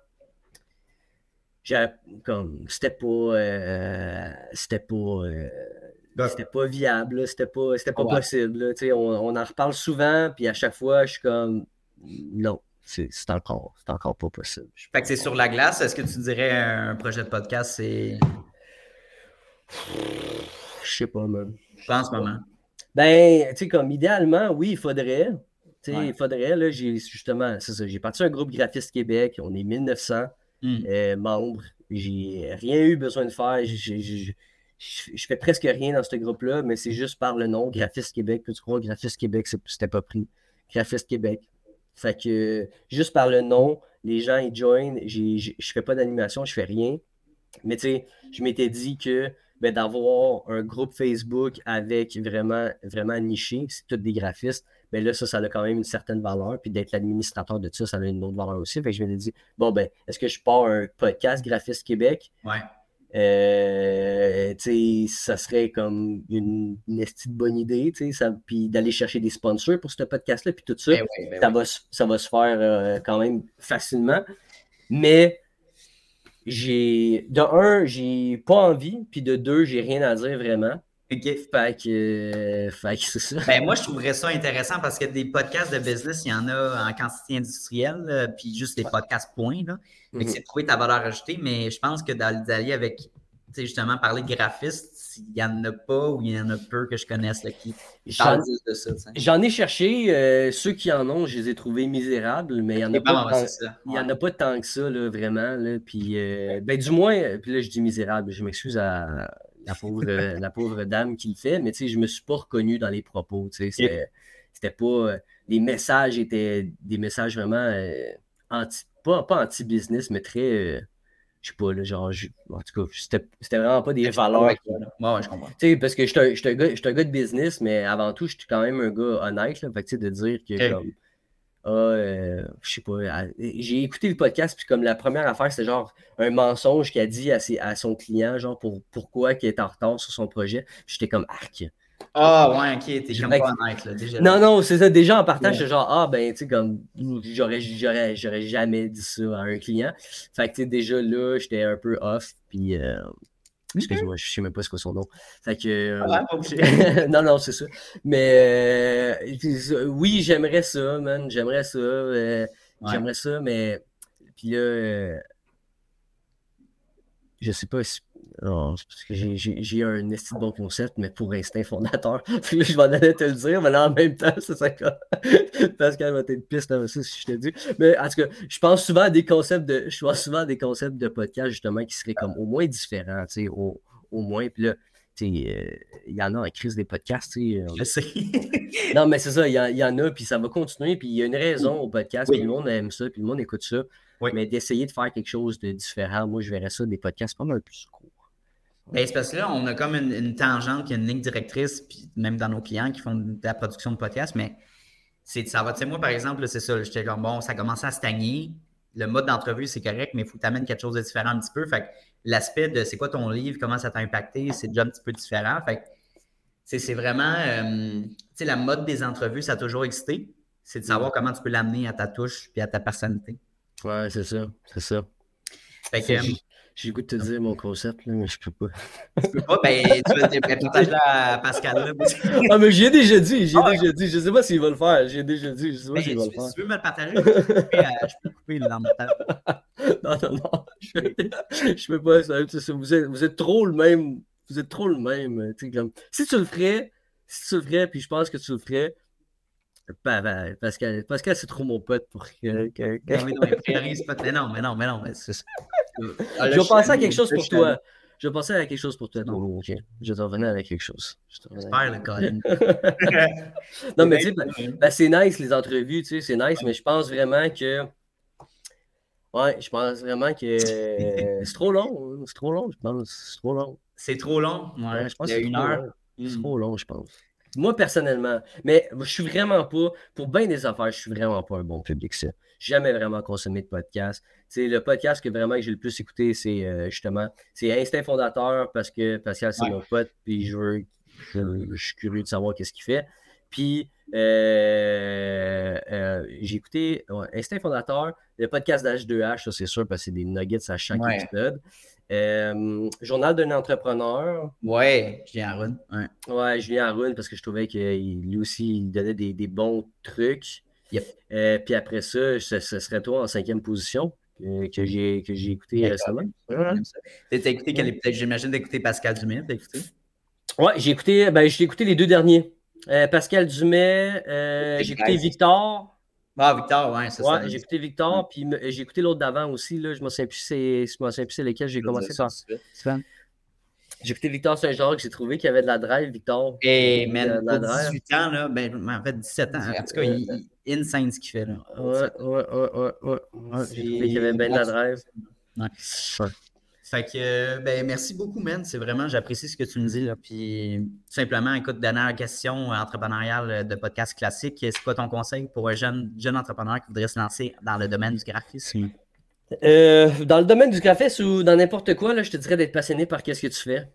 Speaker 2: comme c'était pas euh, c'était pas euh, c'était pas viable c'était pas c'était pas possible on, on, en reparle souvent puis à chaque fois je suis comme non c'est encore c'est encore pas possible.
Speaker 3: Fait que c'est sur la glace. Est-ce que tu dirais un projet de podcast c'est
Speaker 2: je sais pas même
Speaker 3: pas en ce moment
Speaker 2: ben tu sais comme idéalement oui il faudrait. Tu sais il faudrait là j'ai justement c'est ça j'ai parti un groupe graphiste Québec on est 1900 Euh, membre. J'ai rien eu besoin de faire. Je fais presque rien dans ce groupe-là, mais c'est juste par le nom, Graphiste Québec. Peux-tu croire, Graphiste Québec, c'était pas pris? Graphiste Québec. Fait que juste par le nom, les gens ils joignent. Je fais pas d'animation, je fais rien. Mais tu sais, je m'étais dit que ben, d'avoir un groupe Facebook avec vraiment, vraiment niché, c'est tous des graphistes, ben là, ça, ça a quand même une certaine valeur. Puis d'être l'administrateur de ça, ça a une autre valeur aussi. Fait que je m'étais dit, bon, ben, est-ce que je pars un podcast Graphiste Québec?
Speaker 3: Ouais.
Speaker 2: Euh, tu sais, ça serait comme une, une bonne idée, tu sais, ça- puis d'aller chercher des sponsors pour ce podcast-là, puis tout ça,
Speaker 3: Ben ben
Speaker 2: ça, va, se- ça va se faire euh, quand même facilement. Mais j'ai, de un, j'ai pas envie, puis de deux, j'ai rien à dire vraiment.
Speaker 3: Ok.
Speaker 2: Fait que, fait que c'est ça.
Speaker 3: Ben, moi, je trouverais ça intéressant parce que des podcasts de business, il y en a en quantité industrielle, euh, puis juste des podcasts point. Là. Que
Speaker 2: Mhm.
Speaker 3: c'est trouver ta valeur ajoutée, mais je pense que d'aller avec, justement, parler de graphiste, il n'y en a pas ou il y en a peu que je connaisse là, qui parlent de ça.
Speaker 2: j'en ai cherché, euh, ceux qui en ont, je les ai trouvés misérables, mais il y en a pas tant-. Il n'y en a pas tant que ça, là, vraiment. Là. Puis, euh, ben, du moins, euh, puis là, je dis misérable, je m'excuse à la pauvre, la pauvre dame qui le fait, mais je me suis pas reconnu dans les propos. C'était pas. les messages étaient des messages vraiment euh, anti, pas, pas anti-business, mais très. Je sais pas, là, genre, je- en tout cas, c'était vraiment pas des valeurs.
Speaker 3: Ouais, je comprends.
Speaker 2: tu sais, parce que je suis un, gars, un de business, mais avant tout, je suis quand même un gars honnête. Là, fait que, tu sais, de dire que, comme, ah, euh, je sais pas, j'ai écouté le podcast, puis comme la première affaire, c'était genre un mensonge qu'il a dit à, ses- à son client, genre, pour, pourquoi il est en retard sur son projet. J'étais comme, arc.
Speaker 3: Ah, ouais, ok, t'es comme pas honnête, là, déjà.
Speaker 2: Non, non, c'est ça. Déjà en
Speaker 3: Ouais.
Speaker 2: j'étais genre, ah, ben, tu sais, comme, j'aurais, j'aurais, j'aurais jamais dit ça à un client. Fait que, tu sais, déjà là, j'étais un peu off, puis, euh, excuse-moi, je sais même pas ce que son nom. Fait que, euh,
Speaker 3: Ah, pas obligé.
Speaker 2: non, non, c'est ça. Mais euh, oui, j'aimerais ça, man. J'aimerais ça. euh,
Speaker 3: Ouais.
Speaker 2: J'aimerais ça, mais. Puis là, euh, je sais pas si. Non, c'est parce que j'ai- un esti de bon concept, mais pour instinct fondateur. Puis là, je m'en allais te le dire, mais là, en même temps, c'est ça que. Pascal va être piste dans ça, si je te dis. Mais en tout cas, je pense souvent à des concepts de. Je pense souvent à des concepts de podcast, justement, qui seraient comme au moins différents, tu sais, au, au moins. Puis là, tu sais, euh, il y en a en crise des podcasts, tu sais.
Speaker 3: Je sais.
Speaker 2: Non, mais c'est ça, il y, y en a, puis ça va continuer, puis il y a une raison au podcast,
Speaker 3: Oui.
Speaker 2: puis le monde aime ça, puis le monde écoute ça.
Speaker 3: Oui.
Speaker 2: Mais d'essayer de faire quelque chose de différent, moi, je verrais ça des podcasts pas mal plus courts.
Speaker 3: Ben, c'est parce que là, on a comme une, une tangente, qui est une ligne directrice, puis même dans nos clients qui font de la production de podcasts, mais c'est ça va. Tu sais, moi, par exemple, c'est ça. J'étais comme, bon, ça commençait à stagner. Le mode d'entrevue, c'est correct, mais il faut que tu amènes quelque chose de différent un petit peu. Fait que l'aspect de c'est quoi ton livre, comment ça t'a impacté, c'est déjà un petit peu différent. Fait que c'est c'est vraiment, euh, tu sais, la mode des entrevues, ça a toujours existé. C'est de savoir comment tu peux l'amener à ta touche puis à ta personnalité.
Speaker 2: Ouais, c'est ça, c'est ça.
Speaker 3: Fait que,
Speaker 2: J'ai-
Speaker 3: euh,
Speaker 2: le goût de te dire mon concept, là, mais je peux pas.
Speaker 3: tu peux pas, ben, tu vas ben, partage-le à Pascal. Là,
Speaker 2: Ah, mais j'ai déjà dit, j'ai
Speaker 3: Ah ouais.
Speaker 2: déjà dit. Je sais pas s'il va le faire, j'ai déjà dit, je sais pas
Speaker 3: Ben,
Speaker 2: s'il
Speaker 3: tu,
Speaker 2: va le
Speaker 3: tu
Speaker 2: faire.
Speaker 3: veux me le partager? Je peux couper, euh, je peux couper dans le montage.
Speaker 2: Non, non, non, je, je peux pas. ça, vous, êtes, vous êtes trop le même. Vous êtes trop le même. tu Comme, si tu le ferais, si tu le ferais, puis je pense que tu le ferais, ben, ben, Pascal, Pascal c'est trop mon pote pour que. que- que-
Speaker 3: Non, mais non, mais priorise pas. Mais non, mais non, mais non. Mais c'est ça. Là,
Speaker 2: Je vais penser à quelque chose pour toi. Je vais penser à quelque chose pour toi. Tony, ok. Je vais te revenir avec quelque chose.
Speaker 3: J'espère, le Colin.
Speaker 2: non, mais tu sais, ben, ben, c'est nice les entrevues, tu sais, c'est nice, mais je pense vraiment que. Ouais, je pense vraiment que c'est trop long. hein, C'est trop long, je pense. C'est trop long.
Speaker 3: C'est trop long? Ouais,
Speaker 2: je pense
Speaker 3: il y a
Speaker 2: c'est
Speaker 3: une
Speaker 2: trop
Speaker 3: heure.
Speaker 2: long. C'est trop long, je pense. Moi, personnellement. Mais je suis vraiment pas, pour bien des affaires, je suis vraiment pas un bon public, ça. Jamais vraiment consommé de podcast. C'est le podcast que vraiment que j'ai le plus écouté, c'est euh, justement, c'est Instinct Fondateur parce que Pascal, c'est
Speaker 3: Ouais.
Speaker 2: mon pote, puis je veux, je, je suis curieux de savoir qu'est-ce qu'il fait. Puis, euh, euh, j'ai écouté ouais, Instinct Fondateur, le podcast d'H2H, ça c'est sûr, parce que c'est des nuggets à chaque
Speaker 3: Ouais.
Speaker 2: épisode. Euh, Journal d'un entrepreneur,
Speaker 3: Ouais, Julien Arun. Ouais.
Speaker 2: Ouais, Julien Haroun, parce que je trouvais que lui aussi, il donnait des, des bons trucs.
Speaker 3: Yep.
Speaker 2: Euh, puis après ça, ce, ce serait toi en cinquième position que, que j'ai que j'ai écouté
Speaker 3: D'accord.
Speaker 2: récemment.
Speaker 3: Ça. Écouté quel épisode? J'imagine d'écouter Pascal Dumais. T'as écouté?
Speaker 2: Ouais, j'ai écouté, ben, j'ai écouté les deux derniers. Euh, Pascal Dumais, euh, j'ai écouté. Victor.
Speaker 3: Ah, Victor, ouais, c'est
Speaker 2: Ouais, j'ai écouté Victor, puis j'ai écouté l'autre d'avant aussi. Là, je me souviens plus c'est je me souviens plus c'est lesquels j'ai commencé par.
Speaker 3: Sven.
Speaker 2: J'ai écouté Victor Saint-Jacques, j'ai trouvé qu'il y avait de la drive, Victor.
Speaker 3: Et
Speaker 2: Il y a
Speaker 3: man,
Speaker 2: de la
Speaker 3: pour
Speaker 2: drive.
Speaker 3: 18 ans, là, ben, en fait 17 ans, en tout cas, il, il insane ce qu'il fait. Là.
Speaker 2: Ouais, ouais, ouais, ouais, ouais. ouais. J'ai trouvé qu'il y avait bien de la drive.
Speaker 3: Ouais. Fait que, euh, ben, merci beaucoup, man. C'est vraiment, j'apprécie ce que tu me dis. Là. Puis, tout simplement, écoute, dernière question entrepreneuriale de podcast classique. C'est quoi ton conseil pour un jeune, jeune entrepreneur qui voudrait se lancer dans le domaine du graphisme?
Speaker 2: Euh, dans le domaine du graphisme ou dans n'importe quoi, là, je te dirais d'être passionné par qu'est-ce que tu fais.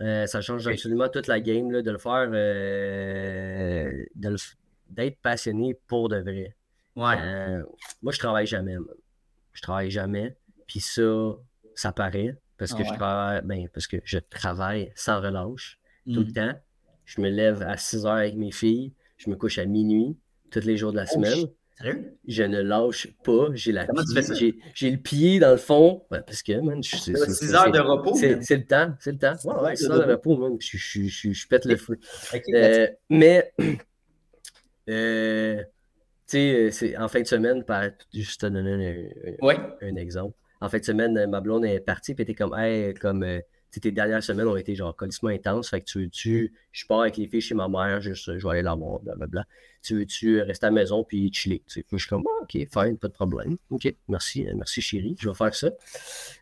Speaker 2: Euh, ça change absolument toute la game, là, de le faire, euh, de le f- d'être passionné pour de vrai.
Speaker 3: Ouais.
Speaker 2: Euh, moi, je travaille jamais. man. Je travaille jamais. Puis ça, ça paraît. Parce que
Speaker 3: Ah
Speaker 2: je travaille, ben, parce que je travaille sans relâche tout le temps. Je me lève à 6 heures avec mes filles. Je me couche à minuit tous les jours de la
Speaker 3: Oh,
Speaker 2: semaine.
Speaker 3: Sérieux?
Speaker 2: Je ne lâche pas. J'ai la j'ai- le pied dans le fond. Ouais, parce que, man, je- c'est- c'est-
Speaker 3: 6
Speaker 2: c'est-
Speaker 3: heures de repos?
Speaker 2: C'est le temps. C'est le temps. Ouais, ouais,
Speaker 3: Ouais,
Speaker 2: 6
Speaker 3: de
Speaker 2: heures de
Speaker 3: repos.
Speaker 2: man. Je, je, je, je pète le feu. Euh, mais, euh, tu sais, euh, c'est- en fin de semaine, par, juste te donner un, un-
Speaker 3: Ouais.
Speaker 2: un exemple. En fin de semaine, euh, ma blonde est partie, puis était comme, hey, comme, euh, tes dernières semaines ont été genre colissement intenses, fait que tu veux-tu, je pars avec les filles chez ma mère, juste, je vais aller la voir, blablabla. Tu veux-tu rester à la maison puis chiller, tu sais. Je suis comme, Ah, ok, fine, pas de problème. Ok, merci, euh, merci chérie, je vais faire ça.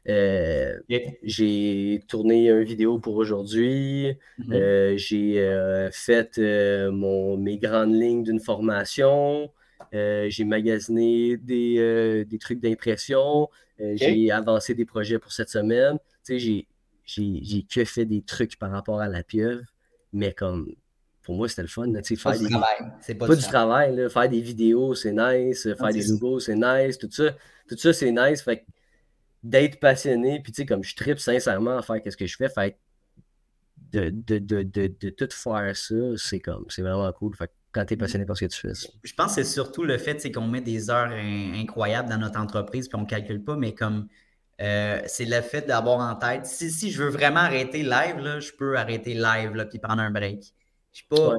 Speaker 2: Euh, j'ai tourné une vidéo pour aujourd'hui.
Speaker 3: Mhm.
Speaker 2: Euh, j'ai euh, fait mon, mes grandes lignes d'une formation. J'ai magasiné des, des trucs d'impression. J'ai avancé des projets pour cette semaine. Tu sais, j'ai, j'ai, j'ai que fait des trucs par rapport à la pieuvre, mais comme pour moi, c'était le fun. tu sais,
Speaker 3: Pas
Speaker 2: faire
Speaker 3: du
Speaker 2: des,
Speaker 3: travail. C'est pas,
Speaker 2: pas
Speaker 3: du
Speaker 2: du
Speaker 3: travail.
Speaker 2: là. faire des vidéos, c'est nice. Faire
Speaker 3: c'est
Speaker 2: des logos, c'est nice. Tout ça, tout ça c'est nice. Fait que d'être passionné, puis tu sais, comme je tripe sincèrement à faire ce que je fais, fait que de, de, de, de, de tout faire ça, c'est comme, c'est vraiment cool. Fait que quand t'es passionné par ce que tu fais, c'est-
Speaker 3: Je pense que c'est surtout le fait tu qu'on met des heures in- incroyables dans notre entreprise puis on ne calcule pas, mais comme euh, c'est le fait d'avoir en tête, si, si je veux vraiment arrêter live, là, je peux arrêter live là, puis prendre un break. Je ne suis pas
Speaker 2: Ouais.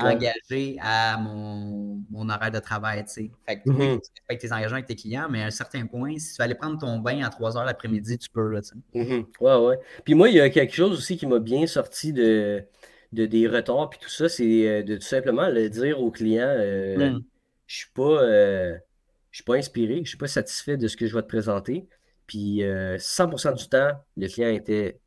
Speaker 2: Ouais.
Speaker 3: engagé à mon, mon horaire de travail. Fait que
Speaker 2: Mhm.
Speaker 3: tu respectes tes engagements avec tes clients, mais à un certain point, si tu veux aller prendre ton bain à 3 heures l'après-midi, tu peux. Là.
Speaker 2: Mhm. Ouais, ouais. Puis moi, il y a quelque chose aussi qui m'a bien sorti de, de des retards puis tout ça, c'est euh, de tout simplement le dire aux clients euh,
Speaker 3: Mm.
Speaker 2: je suis pas euh, je suis pas inspiré, je suis pas satisfait de ce que je vais te présenter. Puis euh, 100% du temps, le client était,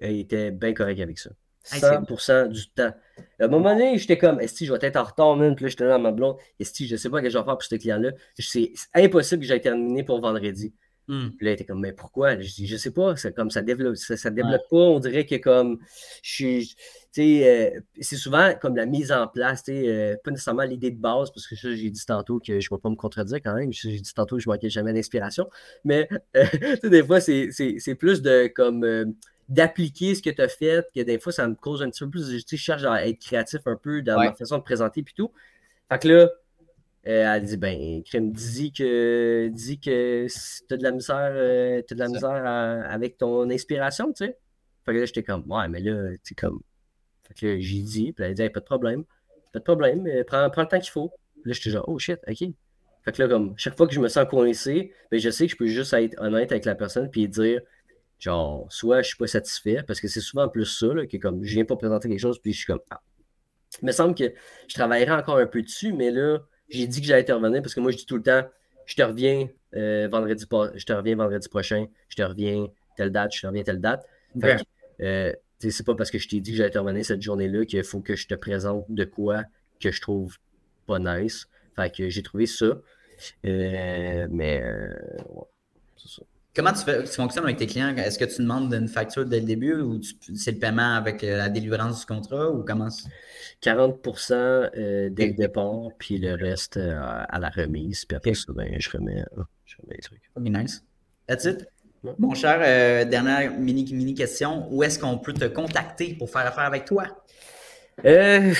Speaker 2: était bien correct avec ça.
Speaker 3: Hey, c'est-
Speaker 2: 100% du temps. À un moment donné, j'étais comme, est-ce que je vais être en retard, man? Puis là, j'étais dans ma blonde, est-ce que je sais pas ce que je vais faire pour ce client-là? C'est c'est impossible que j'aille terminer pour vendredi.
Speaker 3: Mm.
Speaker 2: Puis là, il était comme, mais pourquoi? Je dis, je sais pas, c'est comme ça développe, ça, ça développe pas. On dirait que comme, je suis, euh, c'est souvent comme la mise en place, euh, pas nécessairement l'idée de base, parce que ça, j'ai dit tantôt que je ne vais pas me contredire quand même. J'ai dit tantôt que je manquais jamais d'inspiration. Mais, euh, des fois, c'est plus de comme. d'appliquer ce que tu as fait, que des fois, ça me cause un petit peu plus. Je cherche à être créatif un peu dans
Speaker 3: Ouais.
Speaker 2: ma façon de présenter puis tout. Fait que là, elle dit ben, crème, dis que dis que si t'as de la misère, euh, t'as de la
Speaker 3: Ça.
Speaker 2: misère à- avec ton inspiration, tu sais. Fait que là, j'étais comme Ouais, mais là, tu comme. Fait que là, j'ai dit, puis elle a dit Hey, pas de problème. Pas de problème, prends, prends le temps qu'il faut. Puis là, j'étais genre Oh shit, ok. Fait que là, comme chaque fois que je me sens coincé, ben, je sais que je peux juste être honnête avec la personne puis dire genre soit je suis pas satisfait, parce que c'est souvent plus ça, là, que comme je viens pas présenter quelque chose, puis je suis comme Ah. Il me semble que je travaillerai encore un peu dessus, mais là, j'ai dit que j'allais te revenir parce que moi, je dis tout le temps, je te reviens euh, vendredi, je te reviens vendredi prochain, je te reviens telle date, je te reviens telle date. Euh, c'est pas parce que je t'ai dit que j'allais te revenir cette journée-là qu'il faut que je te présente de quoi que je trouve pas nice. Fait que j'ai trouvé ça. Euh, mais euh, ouais, c'est ça.
Speaker 3: Comment tu, fais, tu fonctionnes avec tes clients? Est-ce que tu demandes une facture dès le début ou c'est le paiement avec euh, la délivrance du contrat ou comment? c'est-
Speaker 2: 40% euh, dès le départ, puis le reste euh, à la remise. Puis après ça, ben, je remets, euh, je remets les trucs.
Speaker 3: Ok, nice. That's it.
Speaker 2: Ouais.
Speaker 3: Mon cher, euh, dernière mini, mini question. Où est-ce qu'on peut te contacter pour faire affaire avec toi?
Speaker 2: Euh,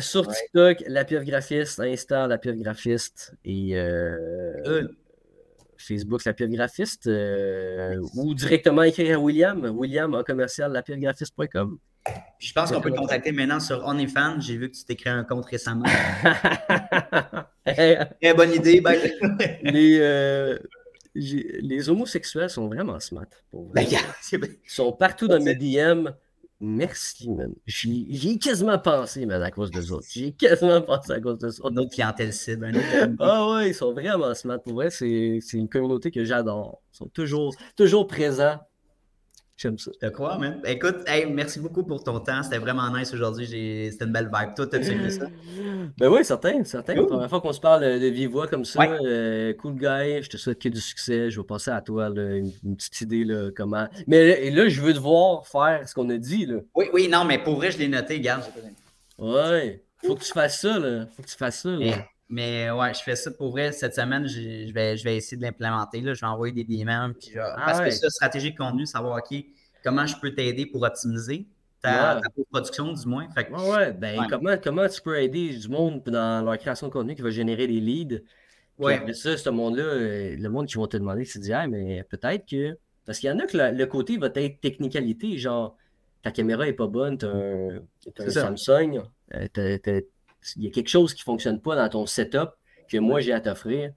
Speaker 2: sur
Speaker 3: Ouais.
Speaker 2: TikTok, la pieuvre graphiste, Insta, la graphiste et euh,
Speaker 3: Euh.
Speaker 2: Facebook La Pire Graphiste euh, ou directement écrire à William, William en commercial lapiergraphiste.com.
Speaker 3: Je pense qu'on peut te contacter maintenant sur OnlyFans. J'ai vu que tu t'es créé un compte récemment. Très bonne idée. Ben.
Speaker 2: les, euh, les homosexuels sont vraiment smart. Ben, Ils sont partout dans mes DM. Merci, man. J'ai quasiment pensé, man, à cause des autres. J'ai quasiment pensé à cause des autres.
Speaker 3: Notre clientèle cible.
Speaker 2: ah ouais, ils sont vraiment smart. Pour vrai, c'est une communauté que j'adore. Ils sont toujours, toujours présents J'aime ça.
Speaker 3: Je crois, man? Écoute, merci beaucoup pour ton temps. C'était vraiment nice aujourd'hui. C'était une belle vibe. Toi, t'as-tu aimé ça?
Speaker 2: Ben oui, certain, certain. La première fois qu'on se parle de vive voix comme ça. Euh, cool guy. Je te souhaite que du succès. Je vais passer à toi une, petite idée là, comment. Mais là, je veux te voir faire ce qu'on a dit. Là.
Speaker 3: Oui, oui, non, mais pour vrai, je l'ai noté, garde.
Speaker 2: Ouais. Faut que tu fasses ça, là. Faut que tu fasses ça. Là.
Speaker 3: Mais ouais, je fais ça pour vrai. Cette semaine, je vais, je vais essayer de l'implémenter. Je vais envoyer des DM. Puis ah parce que ça, stratégie de contenu, savoir OK, comment je peux t'aider pour optimiser ta, production, du moins.
Speaker 2: Fait ouais, Ben, Comment, comment tu peux aider du monde dans leur création de contenu qui va générer des leads? Ouais. Après ça, ce monde-là, euh, le monde qui va te demander, c'est de dire, mais peut-être que. Parce qu'il y en a que le, côté va être technicalité, genre ta caméra est pas bonne, tu as un, Samsung, euh, il y a quelque chose qui ne fonctionne pas dans ton setup que moi j'ai à t'offrir.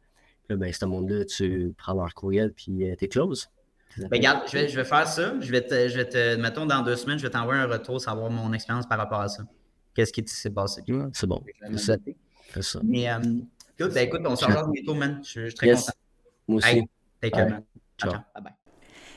Speaker 2: Là, ben, ce monde-là, tu prends leur courriel puis euh, t'es close.
Speaker 3: Ben, regarde, je vais, je vais, faire ça. Je vais, te, je vais te, mettons, dans deux semaines, je vais t'envoyer un retour, savoir mon expérience par rapport à ça. Qu'est-ce qui s'est passé?
Speaker 2: c'est bon.
Speaker 3: C'est ça. Mais, euh, écoute, ben, écoute, on se revoit bientôt, man. Je, suis très content.
Speaker 2: Moi aussi.
Speaker 3: take care, man. Ciao. Bye bye.